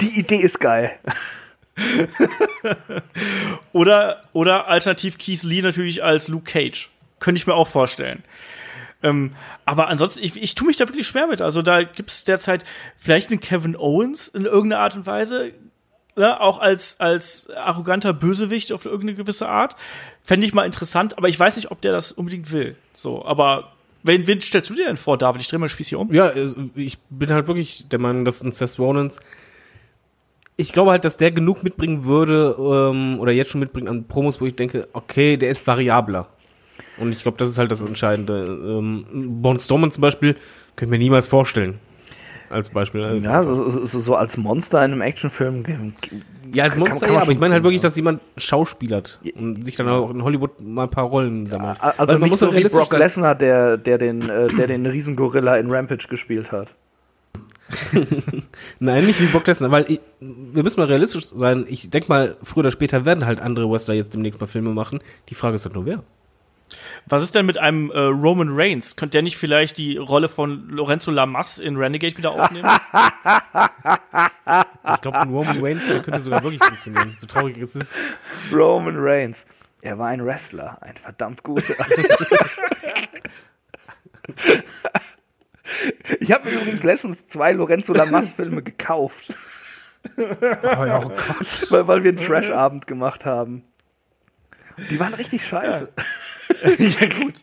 Die Idee ist geil. Oder, oder alternativ Keith Lee natürlich als Luke Cage. Könnte ich mir auch vorstellen. Ähm, aber ansonsten, ich, ich tue mich da wirklich schwer mit. Also da gibt's derzeit vielleicht einen Kevin Owens in irgendeiner Art und Weise, ne, auch als, als arroganter Bösewicht auf irgendeine gewisse Art. Fände ich mal interessant, aber ich weiß nicht, ob der das unbedingt will. So, aber wen, wen stellst du dir denn vor, David? Ich drehe mal das Spieß hier um. Ja, ich bin halt wirklich der Meinung, dass ein Seth Rollins ich glaube halt, dass der genug mitbringen würde, ähm, oder jetzt schon mitbringt an Promos, wo ich denke, okay, der ist variabler. Und ich glaube, das ist halt das Entscheidende. Ähm, Born Storman zum Beispiel, könnte ich mir niemals vorstellen. Als Beispiel. Ja, so, so, so, als Monster in einem Actionfilm. Ja, als Kann- Monster, kann man ja, aber ich meine halt wirklich, ja. dass jemand schauspielert und sich dann auch in Hollywood mal ein paar Rollen sammelt. Also Weil man nicht muss so wie realistisch Brock sein. Lesnar, der, der, den, äh, der den Riesengorilla in Rampage gespielt hat. Nein, nicht wie Brock Lesnar, weil ich, wir müssen mal realistisch sein. Ich denke mal, früher oder später werden halt andere Wrestler jetzt demnächst mal Filme machen. Die Frage ist halt nur wer. Was ist denn mit einem äh, Roman Reigns? Könnte der nicht vielleicht die Rolle von Lorenzo Lamas in Renegade wieder aufnehmen? Ich glaube, ein Roman Reigns, der könnte sogar wirklich funktionieren. So traurig es ist. Roman Reigns. Er war ein Wrestler, ein verdammt guter. ich habe mir übrigens letztens zwei Lorenzo Lamas-Filme gekauft, Oh, ja, oh Gott. weil, weil wir einen Trash-Abend gemacht haben. Die waren richtig scheiße. ja, gut.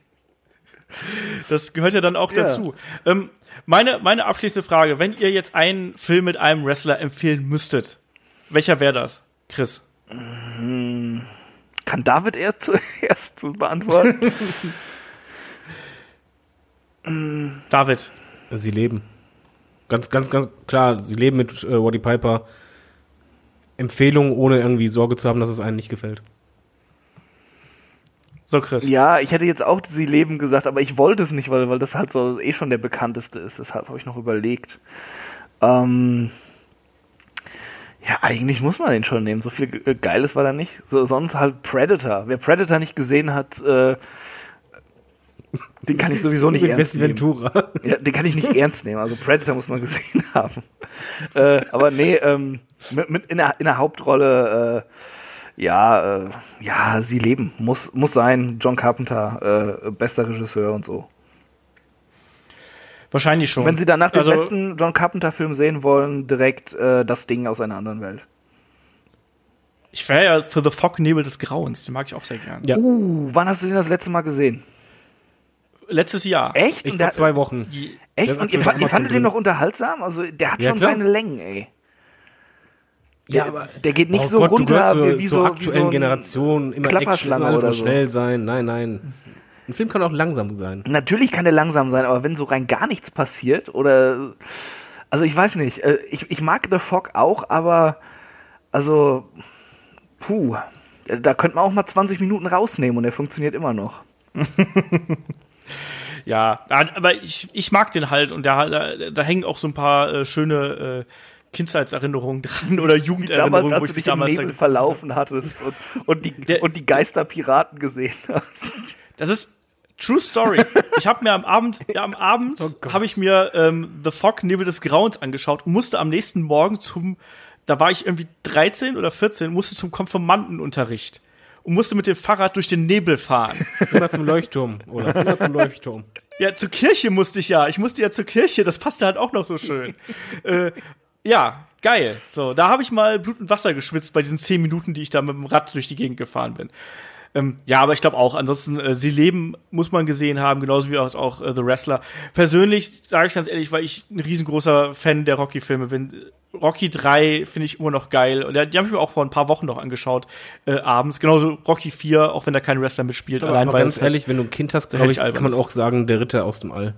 Das gehört ja dann auch Ja. dazu. Ähm, meine, meine abschließende Frage, wenn ihr jetzt einen Film mit einem Wrestler empfehlen müsstet, welcher wäre das? Chris. Kann David eher zuerst beantworten? David. Sie leben. Ganz, ganz, ganz klar, sie leben mit äh, Waddy Piper. Empfehlung, ohne irgendwie Sorge zu haben, dass es einem nicht gefällt. So, Chris. Ja, ich hätte jetzt auch sie leben gesagt, aber ich wollte es nicht, weil, weil das halt so eh schon der bekannteste ist. Deshalb habe ich noch überlegt. Ähm, ja, eigentlich muss man den schon nehmen. So viel äh, Geiles war da nicht. So, sonst halt Predator. Wer Predator nicht gesehen hat, äh, den kann ich sowieso nicht ernst nehmen. Ja, den kann ich nicht ernst nehmen. Also Predator muss man gesehen haben. Äh, aber nee, ähm, mit, mit in, der, in der Hauptrolle, äh, ja, äh, ja, sie leben. Muss, muss sein. John Carpenter, äh, bester Regisseur und so. Wahrscheinlich schon. Wenn Sie danach den Also- besten John Carpenter-Film sehen wollen, direkt äh, das Ding aus einer anderen Welt. Ich wäre ja für The Fog Nebel des Grauens, den mag ich auch sehr gern. Ja. Uh, wann hast du den das letzte Mal gesehen? Letztes Jahr. Echt? Ich Und vor der- zwei Wochen. Echt? Und ihr, ihr fandet den noch unterhaltsam? Also der hat Ja, schon klar. seine Längen, ey. Ja, Der- aber der geht nicht oh so Gott, runter du wie, wie zur so aktuellen wie so Generation, immer Action, Klapperschlange alles oder muss so. schnell sein. Nein, nein. Ein Film kann auch langsam sein. Natürlich kann der langsam sein, aber wenn so rein gar nichts passiert oder also ich weiß nicht, äh, ich, ich mag The Fog auch, aber also puh, da könnte man auch mal 20 Minuten rausnehmen und der funktioniert immer noch. Ja, aber ich, ich mag den halt und da, da, da hängen auch so ein paar äh, schöne äh, Kindheitserinnerungen dran oder Jugenderinnerungen, wo du ich mich dich im damals da Nebel verlaufen hattest und, und, die, Der- und die Geisterpiraten gesehen hast. Das ist True Story. Ich habe mir am Abend, ja, am Abend Oh habe ich mir ähm, The Fog Nebel des Grauens angeschaut und musste am nächsten Morgen zum, da war ich irgendwie 13 oder 14, musste zum Konfirmandenunterricht und musste mit dem Fahrrad durch den Nebel fahren. Immer zum Leuchtturm, Olaf. Immer zum Leuchtturm. Ja, zur Kirche musste ich ja. Ich musste ja zur Kirche. Das passte halt auch noch so schön. äh, ja, geil. So, da habe ich mal Blut und Wasser geschwitzt bei diesen zehn Minuten, die ich da mit dem Rad durch die Gegend gefahren bin. Ähm, ja, aber ich glaube auch, ansonsten, äh, Sie leben muss man gesehen haben, genauso wie auch, auch äh, The Wrestler. Persönlich sage ich ganz ehrlich, weil ich ein riesengroßer Fan der Rocky-Filme bin. Rocky 3 finde ich immer noch geil. Und die habe ich mir auch vor ein paar Wochen noch angeschaut, äh, abends. Genauso Rocky 4, auch wenn da kein Wrestler mitspielt. Aber, allein aber weil ganz es ehrlich, wenn du ein Kind hast, glaube ich, kann man auch sagen, der Ritter aus dem All.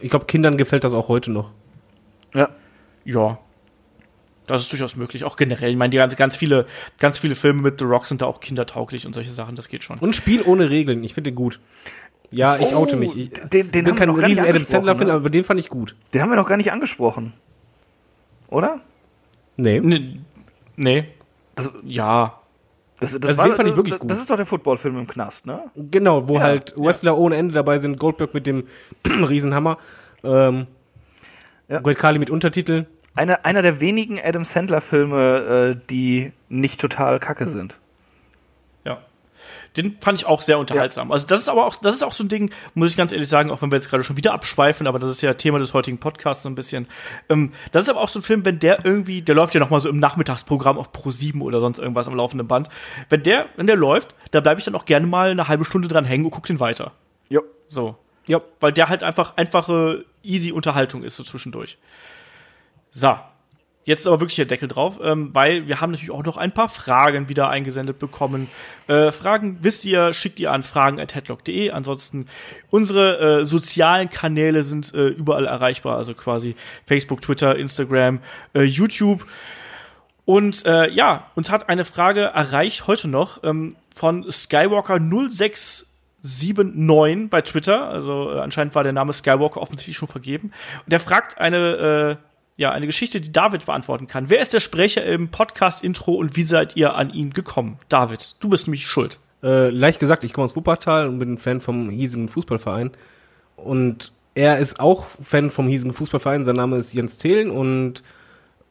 Ich glaube, Kindern gefällt das auch heute noch. Ja. Ja. Das ist durchaus möglich, auch generell. Ich meine, die ganz, ganz viele, ganz viele Filme mit The Rock sind da auch kindertauglich und solche Sachen, das geht schon. Und Spiel ohne Regeln. Ich finde den gut. Ja, ich Oh, oute mich. Ich den- den bin kein noch gar nicht riesen Adam Sandler-Fan, ne? aber den fand ich gut. Den haben wir noch gar nicht angesprochen. Oder? Nee. Nee. nee. Das, Ja. das, das, Also den fand ich wirklich das, gut. Das ist doch der Footballfilm im Knast, ne? Genau, wo Ja, halt Wrestler ohne Ende dabei sind, Goldberg mit dem Riesenhammer, ähm, Ja. Great Kali mit Untertiteln. Einer, einer der wenigen Adam Sandler-Filme, äh, die nicht total kacke sind. Ja. Den fand ich auch sehr unterhaltsam. Also das ist aber auch, das ist auch so ein Ding, muss ich ganz ehrlich sagen, auch wenn wir jetzt gerade schon wieder abschweifen, aber das ist ja Thema des heutigen Podcasts so ein bisschen. Ähm, das ist aber auch so ein Film, wenn der irgendwie, der läuft ja noch mal so im Nachmittagsprogramm auf Pro 7 oder sonst irgendwas am laufenden Band. Wenn der, wenn der läuft, da bleibe ich dann auch gerne mal eine halbe Stunde dran hängen und guck den weiter. Jo. So. Ja. Weil der halt einfach einfache, easy Unterhaltung ist so zwischendurch. So. Jetzt aber wirklich der Deckel drauf, ähm, weil wir haben natürlich auch noch ein paar Fragen wieder eingesendet bekommen. Äh, Fragen wisst ihr, schickt ihr an fragen.headlock.de. Ansonsten unsere äh, sozialen Kanäle sind äh, überall erreichbar, also quasi Facebook, Twitter, Instagram, äh, YouTube. Und äh, ja, uns hat eine Frage erreicht heute noch ähm, von Skywalker 0679 bei Twitter. Also äh, anscheinend war der Name Skywalker offensichtlich schon vergeben. Und der fragt eine, äh, ja, eine Geschichte, die David beantworten kann. Wer ist der Sprecher im Podcast-Intro und wie seid ihr an ihn gekommen? David, du bist nämlich schuld. Äh, leicht gesagt, ich komme aus Wuppertal und bin Fan vom hiesigen Fußballverein. Und er ist auch Fan vom hiesigen Fußballverein. Sein Name ist Jens Thelen und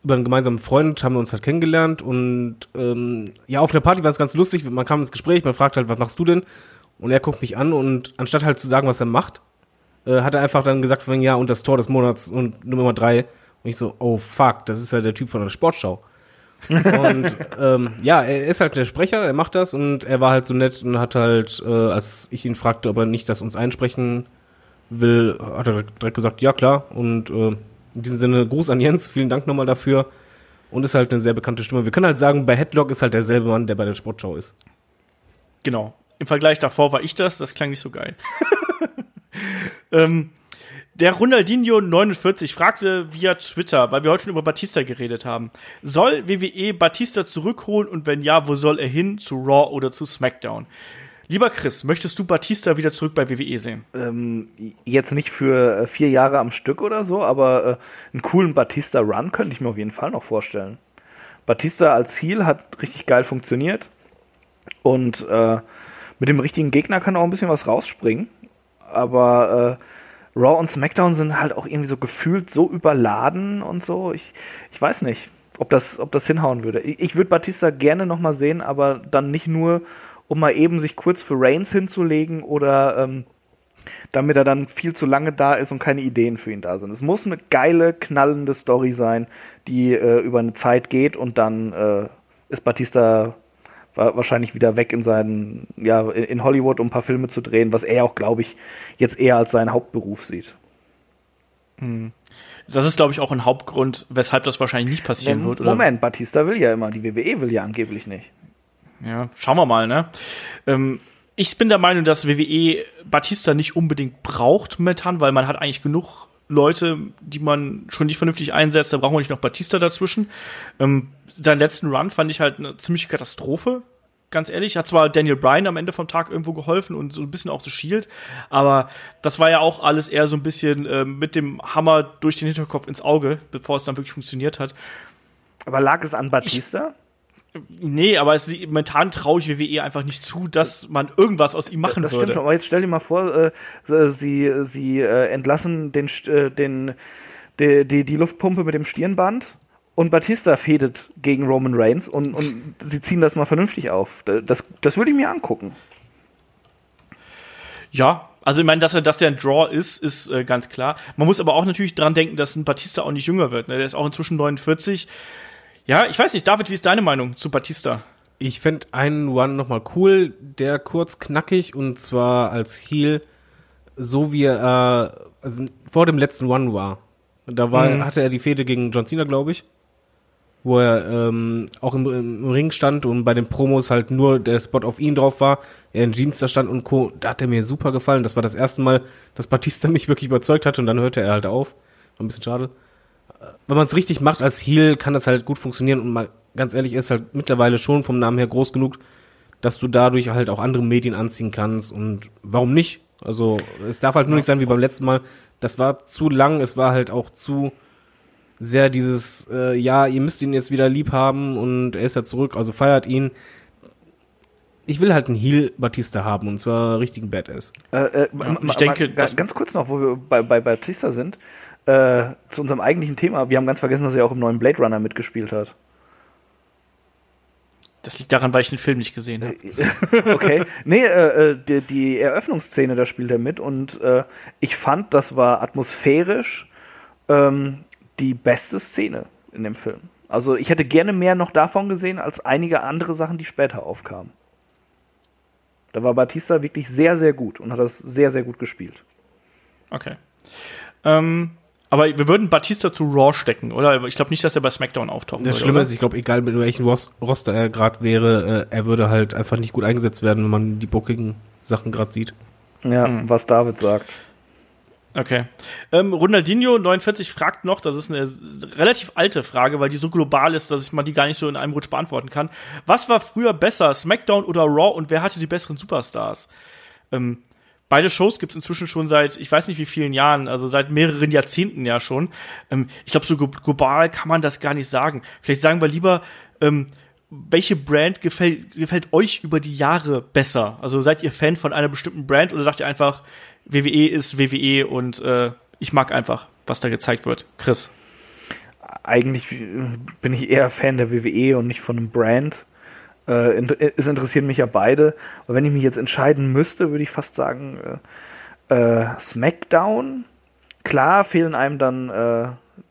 über einen gemeinsamen Freund haben wir uns halt kennengelernt. Und ähm, ja, auf einer Party war es ganz lustig. Man kam ins Gespräch, man fragt halt, was machst du denn? Und er guckt mich an und anstatt halt zu sagen, was er macht, äh, hat er einfach dann gesagt, von, ja, und das Tor des Monats und Nummer drei. Und ich so, oh fuck, das ist ja der Typ von der Sportschau. und ähm, ja, er ist halt der Sprecher, er macht das und er war halt so nett und hat halt, äh, als ich ihn fragte, ob er nicht das uns einsprechen will, hat er direkt gesagt, ja klar. Und äh, in diesem Sinne Gruß an Jens, vielen Dank nochmal dafür. Und ist halt eine sehr bekannte Stimme. Wir können halt sagen, bei Headlock ist halt derselbe Mann, der bei der Sportschau ist. Genau. Im Vergleich davor war ich das, das klang nicht so geil. ähm, Der Ronaldinho 49 fragte via Twitter, weil wir heute schon über Batista geredet haben. Soll WWE Batista zurückholen und wenn ja, wo soll er hin? Zu Raw oder zu SmackDown? Lieber Chris, möchtest du Batista wieder zurück bei WWE sehen? Ähm, jetzt nicht für äh, vier Jahre am Stück oder so, aber äh, einen coolen Batista-Run könnte ich mir auf jeden Fall noch vorstellen. Batista als Heel hat richtig geil funktioniert und äh, mit dem richtigen Gegner kann auch ein bisschen was rausspringen. Aber äh, Raw und SmackDown sind halt auch irgendwie so gefühlt so überladen und so. Ich, ich weiß nicht, ob das, ob das hinhauen würde. Ich, ich würde Batista gerne nochmal sehen, aber dann nicht nur, um mal eben sich kurz für Reigns hinzulegen oder ähm, damit er dann viel zu lange da ist und keine Ideen für ihn da sind. Es muss eine geile, knallende Story sein, die äh, über eine Zeit geht und dann äh, ist Batista wahrscheinlich wieder weg in seinen, ja, in Hollywood, um ein paar Filme zu drehen, was er auch, glaube ich, jetzt eher als seinen Hauptberuf sieht. Hm. Das ist, glaube ich, auch ein Hauptgrund, weshalb das wahrscheinlich nicht passieren ja, wird. Oder? Moment, Batista will ja immer, die WWE will ja angeblich nicht. Ja, schauen wir mal, ne? Ähm, ich bin der Meinung, dass WWE Batista nicht unbedingt braucht momentan, weil man hat eigentlich genug Leute, die man schon nicht vernünftig einsetzt. Da brauchen wir nicht noch Batista dazwischen. Ähm, seinen letzten Run fand ich halt eine ziemliche Katastrophe. Ganz ehrlich, hat zwar Daniel Bryan am Ende vom Tag irgendwo geholfen und so ein bisschen auch The Shield, aber das war ja auch alles eher so ein bisschen äh, mit dem Hammer durch den Hinterkopf ins Auge, bevor es dann wirklich funktioniert hat. Aber lag es an Batista? Ich Nee, aber es, momentan traue ich WWE einfach nicht zu, dass man irgendwas aus ihm machen das würde. Das stimmt schon, aber jetzt stell dir mal vor, äh, sie, sie äh, entlassen den, äh, den, die, die, die Luftpumpe mit dem Stirnband und Batista fädet gegen Roman Reigns und, und sie ziehen das mal vernünftig auf. Das, das würde ich mir angucken. Ja, also ich meine, dass er, dass der ein Draw ist, ist äh, ganz klar. Man muss aber auch natürlich dran denken, dass ein Batista auch nicht jünger wird. Ne? Der ist auch inzwischen 49. Ja, ich weiß nicht, David, wie ist deine Meinung zu Batista? Ich fände einen One nochmal cool, der kurz knackig und zwar als Heel, so wie er äh, also vor dem letzten One war. Da war, mhm. hatte er die Fehde gegen John Cena, glaube ich, wo er ähm, auch im, im, Ring stand und bei den Promos halt nur der Spot auf ihn drauf war, er in Jeans da stand und Co. Da hat er mir super gefallen. Das war das erste Mal, dass Batista mich wirklich überzeugt hatte und dann hörte er halt auf. War ein bisschen schade wenn man es richtig macht als Heal, kann das halt gut funktionieren und mal ganz ehrlich, ist halt mittlerweile schon vom Namen her groß genug, dass du dadurch halt auch andere Medien anziehen kannst und warum nicht? Also es darf halt nur nicht sein wie beim letzten Mal. Das war zu lang, es war halt auch zu sehr dieses, äh, ja, ihr müsst ihn jetzt wieder lieb haben und er ist ja zurück, also feiert ihn. Ich will halt einen Heal Batista haben und zwar richtigen Badass. Äh, äh, ich denke, ganz kurz noch, wo wir bei, bei Batista sind äh, zu unserem eigentlichen Thema. Wir haben ganz vergessen, dass er auch im neuen Blade Runner mitgespielt hat. Das liegt daran, weil ich den Film nicht gesehen habe. okay. Nee, äh, äh, die, die, Eröffnungsszene, da spielt er mit und äh, ich fand, das war atmosphärisch ähm, die beste Szene in dem Film. Also ich hätte gerne mehr noch davon gesehen, als einige andere Sachen, die später aufkamen. Da war Batista wirklich sehr, sehr gut und hat das sehr, sehr gut gespielt. Okay. Ähm, aber wir würden Batista zu Raw stecken, oder? Ich glaube nicht, dass er bei SmackDown auftauchen Das Schlimme ist, ich glaube, egal mit welchem Roster er gerade wäre, äh, er würde halt einfach nicht gut eingesetzt werden, wenn man die bookigen Sachen gerade sieht. Ja, mhm. was David sagt. Okay. Ähm, Ronaldinho 49 fragt noch, das ist eine relativ alte Frage, weil die so global ist, dass ich mal die gar nicht so in einem Rutsch beantworten kann. Was war früher besser, SmackDown oder Raw und wer hatte die besseren Superstars? Ähm, Beide Shows gibt es inzwischen schon seit, ich weiß nicht wie vielen Jahren, also seit mehreren Jahrzehnten ja schon. Ähm, ich glaube, so global kann man das gar nicht sagen. Vielleicht sagen wir lieber, ähm, welche Brand gefällt, gefällt euch über die Jahre besser? Also seid ihr Fan von einer bestimmten Brand oder sagt ihr einfach, WWE ist WWE und äh, ich mag einfach, was da gezeigt wird? Chris. Eigentlich bin ich eher Fan der WWE und nicht von einem Brand. Äh, es interessieren mich ja beide. Aber wenn ich mich jetzt entscheiden müsste, würde ich fast sagen, äh, äh, SmackDown. Klar fehlen einem dann äh,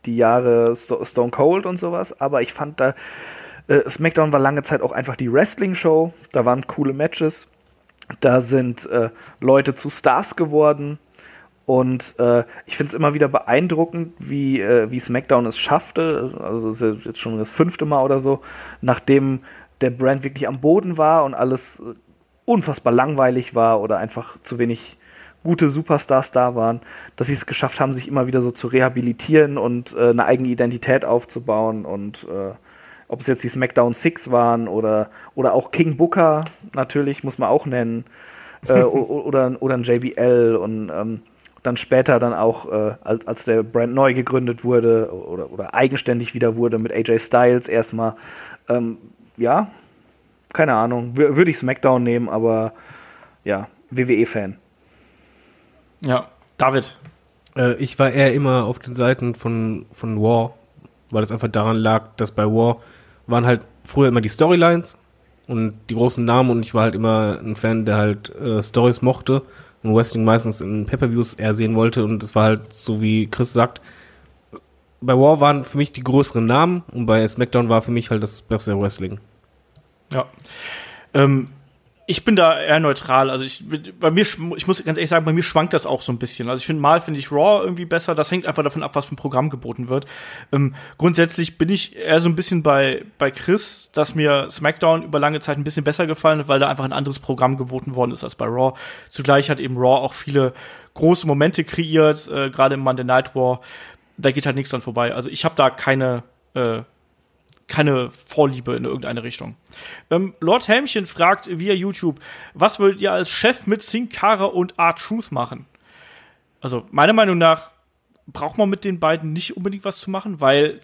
die Jahre Stone Cold und sowas, aber ich fand da, äh, SmackDown war lange Zeit auch einfach die Wrestling-Show. Da waren coole Matches. Da sind äh, Leute zu Stars geworden. Und äh, ich finde es immer wieder beeindruckend, wie, äh, wie SmackDown es schaffte, also das ist jetzt schon das fünfte Mal oder so, nachdem der Brand wirklich am Boden war und alles unfassbar langweilig war oder einfach zu wenig gute Superstars da waren, dass sie es geschafft haben, sich immer wieder so zu rehabilitieren und äh, eine eigene Identität aufzubauen und äh, ob es jetzt die SmackDown Six waren oder, oder auch King Booker, natürlich, muss man auch nennen, äh, oder, oder ein JBL und ähm, dann später dann auch, äh, als, als der Brand neu gegründet wurde oder, oder eigenständig wieder wurde mit AJ Styles erstmal, ähm, ja, keine Ahnung, würde ich SmackDown nehmen, aber ja, WWE-Fan. Ja, David. Äh, ich war eher immer auf den Seiten von, von War, weil es einfach daran lag, dass bei War waren halt früher immer die Storylines und die großen Namen und ich war halt immer ein Fan, der halt äh, Stories mochte und Wrestling meistens in Pay-Per-Views eher sehen wollte und es war halt so wie Chris sagt, bei War waren für mich die größeren Namen und bei SmackDown war für mich halt das bessere Wrestling. Ja. Ähm, ich bin da eher neutral. Also ich, bei mir, ich muss ganz ehrlich sagen, bei mir schwankt das auch so ein bisschen. Also ich finde mal finde ich Raw irgendwie besser. Das hängt einfach davon ab, was für ein Programm geboten wird. Ähm, grundsätzlich bin ich eher so ein bisschen bei bei Chris, dass mir SmackDown über lange Zeit ein bisschen besser gefallen hat, weil da einfach ein anderes Programm geboten worden ist als bei Raw. Zugleich hat eben Raw auch viele große Momente kreiert, äh, gerade im Monday Night War. Da geht halt nichts dran vorbei. Also ich habe da keine äh, keine Vorliebe in irgendeine Richtung. Ähm, Lord Helmchen fragt via YouTube, was würdet ihr als Chef mit Sin Cara und R-Truth machen? Also, meiner Meinung nach braucht man mit den beiden nicht unbedingt was zu machen, weil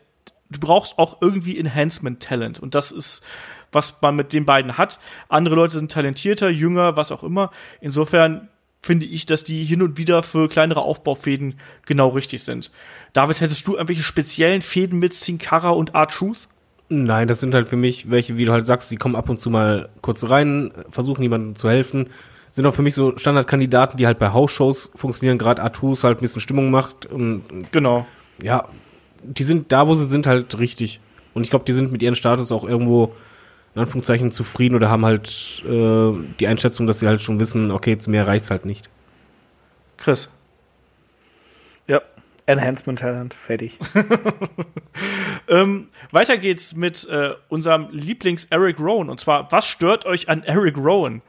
du brauchst auch irgendwie Enhancement-Talent. Und das ist, was man mit den beiden hat. Andere Leute sind talentierter, jünger, was auch immer. Insofern finde ich, dass die hin und wieder für kleinere Aufbaufäden genau richtig sind. David, hättest du irgendwelche speziellen Fäden mit Sin Cara und R-Truth? Nein, das sind halt für mich welche, wie du halt sagst, die kommen ab und zu mal kurz rein, versuchen jemandem zu helfen. Sind auch für mich so Standardkandidaten, die halt bei Hausshows funktionieren, gerade Artus halt ein bisschen Stimmung macht. Und, genau. Ja, die sind da, wo sie sind, halt richtig. Und ich glaube, die sind mit ihrem Status auch irgendwo in Anführungszeichen zufrieden oder haben halt äh, die Einschätzung, dass sie halt schon wissen, okay, zu mehr reicht's halt nicht. Chris. Ja, Enhancement Talent, fertig. ähm, weiter geht's mit äh, unserem Lieblings Eric Rowan. Und zwar, was stört euch an Eric Rowan?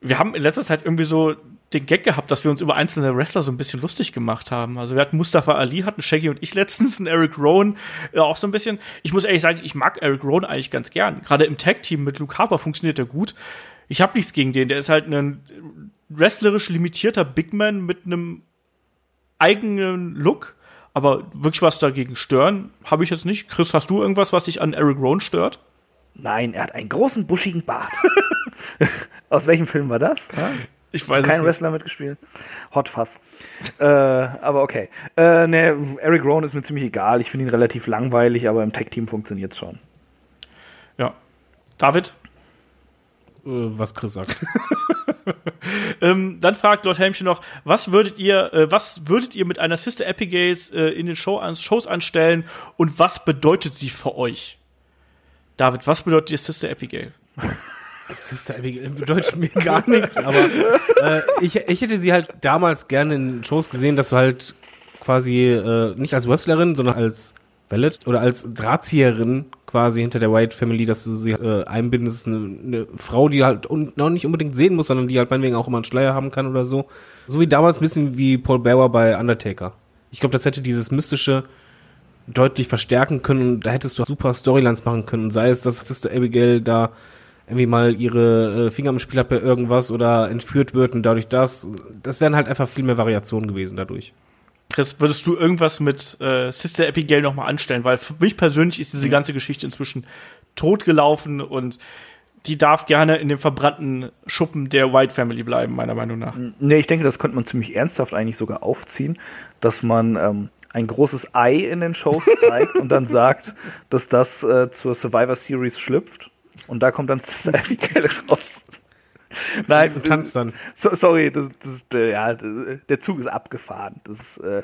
Wir haben in letzter Zeit irgendwie so den Gag gehabt, dass wir uns über einzelne Wrestler so ein bisschen lustig gemacht haben. Also wir hatten Mustafa Ali, hatten Shaggy und ich letztens, einen Eric Rowan äh, auch so ein bisschen. Ich muss ehrlich sagen, ich mag Eric Rowan eigentlich ganz gern. Gerade im Tag-Team mit Luke Harper funktioniert er gut. Ich habe nichts gegen den. Der ist halt ein wrestlerisch limitierter Big Man mit einem eigenen Look, aber wirklich was dagegen stören, habe ich jetzt nicht. Chris, hast du irgendwas, was dich an Eric Rowan stört? Nein, er hat einen großen, buschigen Bart. Aus welchem Film war das? Ja? Ich weiß Kein es Wrestler mitgespielt. Hot Fuss. äh, aber okay. Äh, ne, Eric Rowan ist mir ziemlich egal. Ich finde ihn relativ langweilig, aber im Tech-Team funktioniert es schon. Ja. David? Äh, was Chris sagt. ähm, dann fragt Lord Helmchen noch, was würdet ihr, äh, was würdet ihr mit einer Sister Epigales äh, in den Show, Shows anstellen und was bedeutet sie für euch? David, was bedeutet ihr Sister Abigail? Sister Abigail bedeutet mir gar nichts, aber äh, ich, ich hätte sie halt damals gerne in Shows gesehen, dass du halt quasi äh, nicht als Wrestlerin, sondern als Valet oder als Drahtzieherin quasi hinter der White Family, dass du sie äh, einbindest, eine, eine Frau, die halt un noch nicht unbedingt sehen muss, sondern die halt meinetwegen auch immer einen Schleier haben kann oder so. So wie damals ein bisschen wie Paul Bearer bei Undertaker. Ich glaube, das hätte dieses mystische deutlich verstärken können und da hättest du super Storylines machen können. Sei es, dass Sister Abigail da irgendwie mal ihre äh, Finger im Spiel hat bei irgendwas oder entführt wird und dadurch das. Das wären halt einfach viel mehr Variationen gewesen dadurch. Chris, würdest du irgendwas mit äh, Sister Abigail noch mal anstellen? Weil für mich persönlich ist diese ganze Geschichte inzwischen totgelaufen und die darf gerne in dem verbrannten Schuppen der White Family bleiben, meiner Meinung nach. Nee, ich denke, das könnte man ziemlich ernsthaft eigentlich sogar aufziehen, dass man ähm, ein großes Ei in den Shows zeigt und dann sagt, dass das äh, zur Survivor Series schlüpft. Und da kommt dann Sister Abigail raus. Nein, du tanzt dann. So, sorry, das, das, der, ja, der Zug ist abgefahren. Das ist, äh,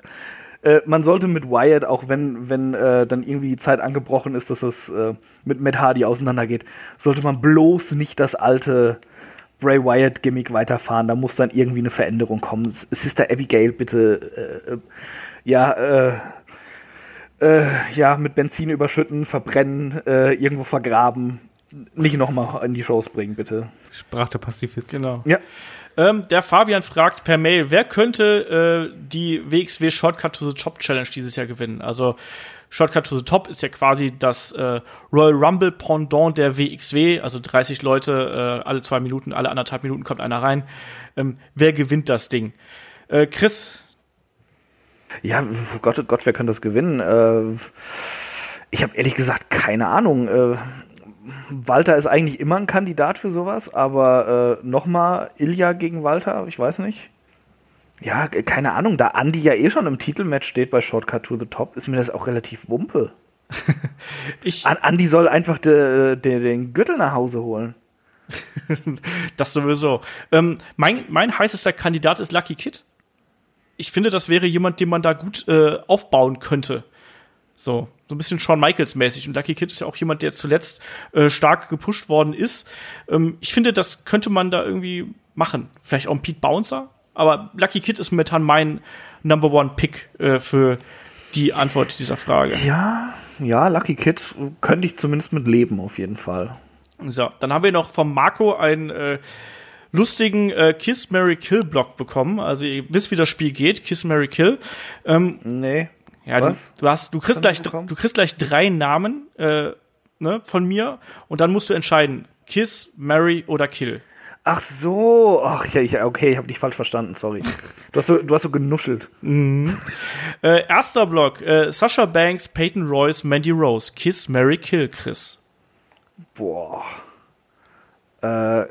äh, man sollte mit Wyatt, auch wenn, wenn äh, dann irgendwie die Zeit angebrochen ist, dass es äh, mit Matt Hardy auseinandergeht, sollte man bloß nicht das alte Bray Wyatt-Gimmick weiterfahren. Da muss dann irgendwie eine Veränderung kommen. Sister Abigail, bitte, äh, ja, ja, mit Benzin überschütten, verbrennen, irgendwo vergraben. Nicht nochmal in die Shows bringen, bitte. Sprach der Pazifist. Genau. Ja. Ähm, der Fabian fragt per Mail, wer könnte äh, die WXW Shortcut to the Top Challenge dieses Jahr gewinnen? Also Shortcut to the Top ist ja quasi das äh, Royal Rumble Pendant der WXW, also 30 Leute, äh, alle zwei Minuten, alle anderthalb Minuten kommt einer rein. Ähm, wer gewinnt das Ding? Äh, Chris, Ja, Gott, oh Gott, wer könnte das gewinnen? Äh, ich habe ehrlich gesagt keine Ahnung. Äh, Walter ist eigentlich immer ein Kandidat für sowas, aber äh, nochmal Ilja gegen Walter, ich weiß nicht. Ja, ke- keine Ahnung, da Andi ja eh schon im Titelmatch steht bei Shortcut to the Top, ist mir das auch relativ wumpe. ich, An Andi soll einfach de, de, den Gürtel nach Hause holen. das sowieso. Ähm, mein, mein heißester Kandidat ist Lucky Kid. Ich finde, das wäre jemand, den man da gut äh, aufbauen könnte. So, so ein bisschen Shawn Michaels mäßig. Und Lucky Kid ist ja auch jemand, der zuletzt äh, stark gepusht worden ist. Ähm, ich finde, das könnte man da irgendwie machen. Vielleicht auch ein Pete Bouncer. Aber Lucky Kid ist momentan mein Number One Pick äh, für die Antwort dieser Frage. Ja, ja, Lucky Kid könnte ich zumindest mit leben, auf jeden Fall. So, dann haben wir noch vom Marco einen äh, lustigen äh, Kiss Mary Kill Block bekommen. Also ihr wisst, wie das Spiel geht. Kiss Mary Kill. Ähm, Nee. Ja, du, du hast, du kriegst gleich, du kriegst gleich drei Namen äh, ne, von mir und dann musst du entscheiden: Kiss, Mary oder Kill. Ach so, ach ja, ich, okay, ich habe dich falsch verstanden, sorry. Du hast so, du hast so genuschelt. Äh, erster Block: äh, Sasha Banks, Peyton Royce, Mandy Rose. Kiss, Mary, Kill, Chris. Boah. Äh,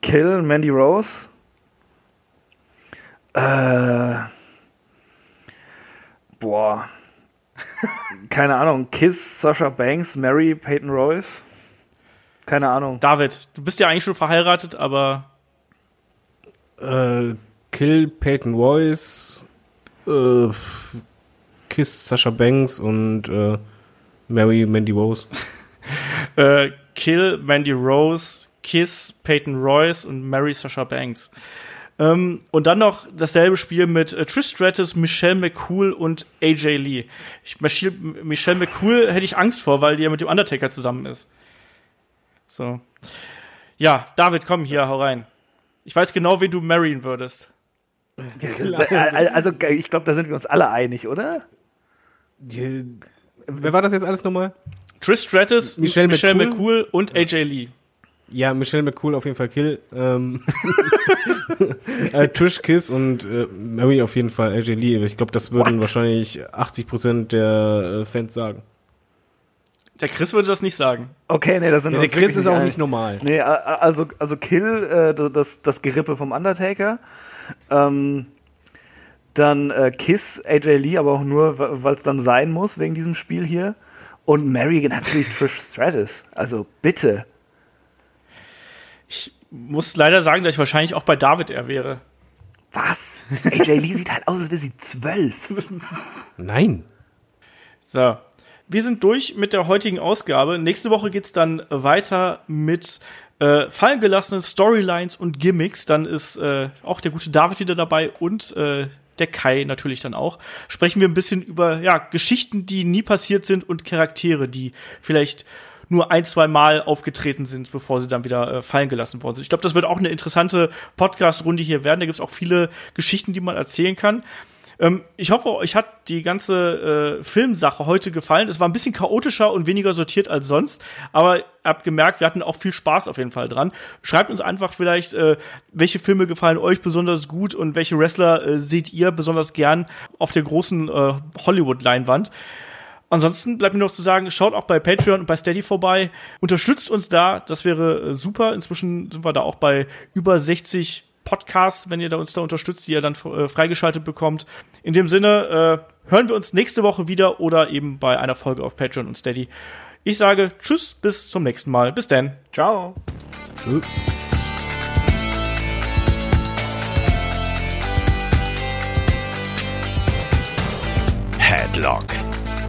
Kill Mandy Rose. Äh. Boah. Keine Ahnung. Kiss Sasha Banks, Mary Peyton Royce. Keine Ahnung. David, du bist ja eigentlich schon verheiratet, aber Äh, Kill Peyton Royce, äh, Kiss Sasha Banks und äh, Mary Mandy Rose. äh, Kill, Mandy Rose, Kiss, Peyton Royce und Mary Sasha Banks. Ähm, und dann noch dasselbe Spiel mit äh, Trish Stratus, Michelle McCool und AJ Lee. Ich, Michelle, Michelle McCool hätte ich Angst vor, weil die ja mit dem Undertaker zusammen ist. So. Ja, David, komm hier, hau rein. Ich weiß genau, wen du marryen würdest. Also, ich glaube, da sind wir uns alle einig, oder? Die, wer war das jetzt alles nochmal? Trish Stratus, Michelle Michelle McCool? McCool und AJ Lee. Ja, Michelle McCool auf jeden Fall Kill. Ähm, äh, Trish Kiss und äh, Mary auf jeden Fall AJ Lee. Ich glaube, das würden What? wahrscheinlich 80% der äh, Fans sagen. Der Chris würde das nicht sagen. Okay, nee, da sind Ja, der Chris ist auch nicht normal. Nee, also, also Kill, äh, das, das Gerippe vom Undertaker. Ähm, dann äh, Kiss, AJ Lee, aber auch nur, weil es dann sein muss, wegen diesem Spiel hier. Und Mary natürlich Trish Stratus. Also bitte. Ich muss leider sagen, dass ich wahrscheinlich auch bei David eher wäre. Was? AJ Lee sieht halt aus, als wäre sie zwölf. Nein. So. Wir sind durch mit der heutigen Ausgabe. Nächste Woche geht's dann weiter mit äh, fallen gelassenen Storylines und Gimmicks. Dann ist äh, auch der gute David wieder dabei und äh, der Kai natürlich dann auch. Sprechen wir ein bisschen über ja, Geschichten, die nie passiert sind und Charaktere, die vielleicht nur ein, zwei Mal aufgetreten sind, bevor sie dann wieder äh, fallen gelassen worden sind. Ich glaube, das wird auch eine interessante Podcast-Runde hier werden. Da gibt's auch viele Geschichten, die man erzählen kann. Ähm, ich hoffe, euch hat die ganze äh, Filmsache heute gefallen. Es war ein bisschen chaotischer und weniger sortiert als sonst, aber habt gemerkt, wir hatten auch viel Spaß auf jeden Fall dran. Schreibt uns einfach vielleicht, äh, welche Filme gefallen euch besonders gut und welche Wrestler äh, seht ihr besonders gern auf der großen äh, Hollywood-Leinwand. Ansonsten bleibt mir noch zu sagen, schaut auch bei Patreon und bei Steady vorbei. Unterstützt uns da, das wäre äh, super. Inzwischen sind wir da auch bei über 60 Podcasts, wenn ihr da uns da unterstützt, die ihr dann äh, freigeschaltet bekommt. In dem Sinne äh, hören wir uns nächste Woche wieder oder eben bei einer Folge auf Patreon und Steady. Ich sage Tschüss, bis zum nächsten Mal. Bis dann. Ciao. Tschö. Headlock,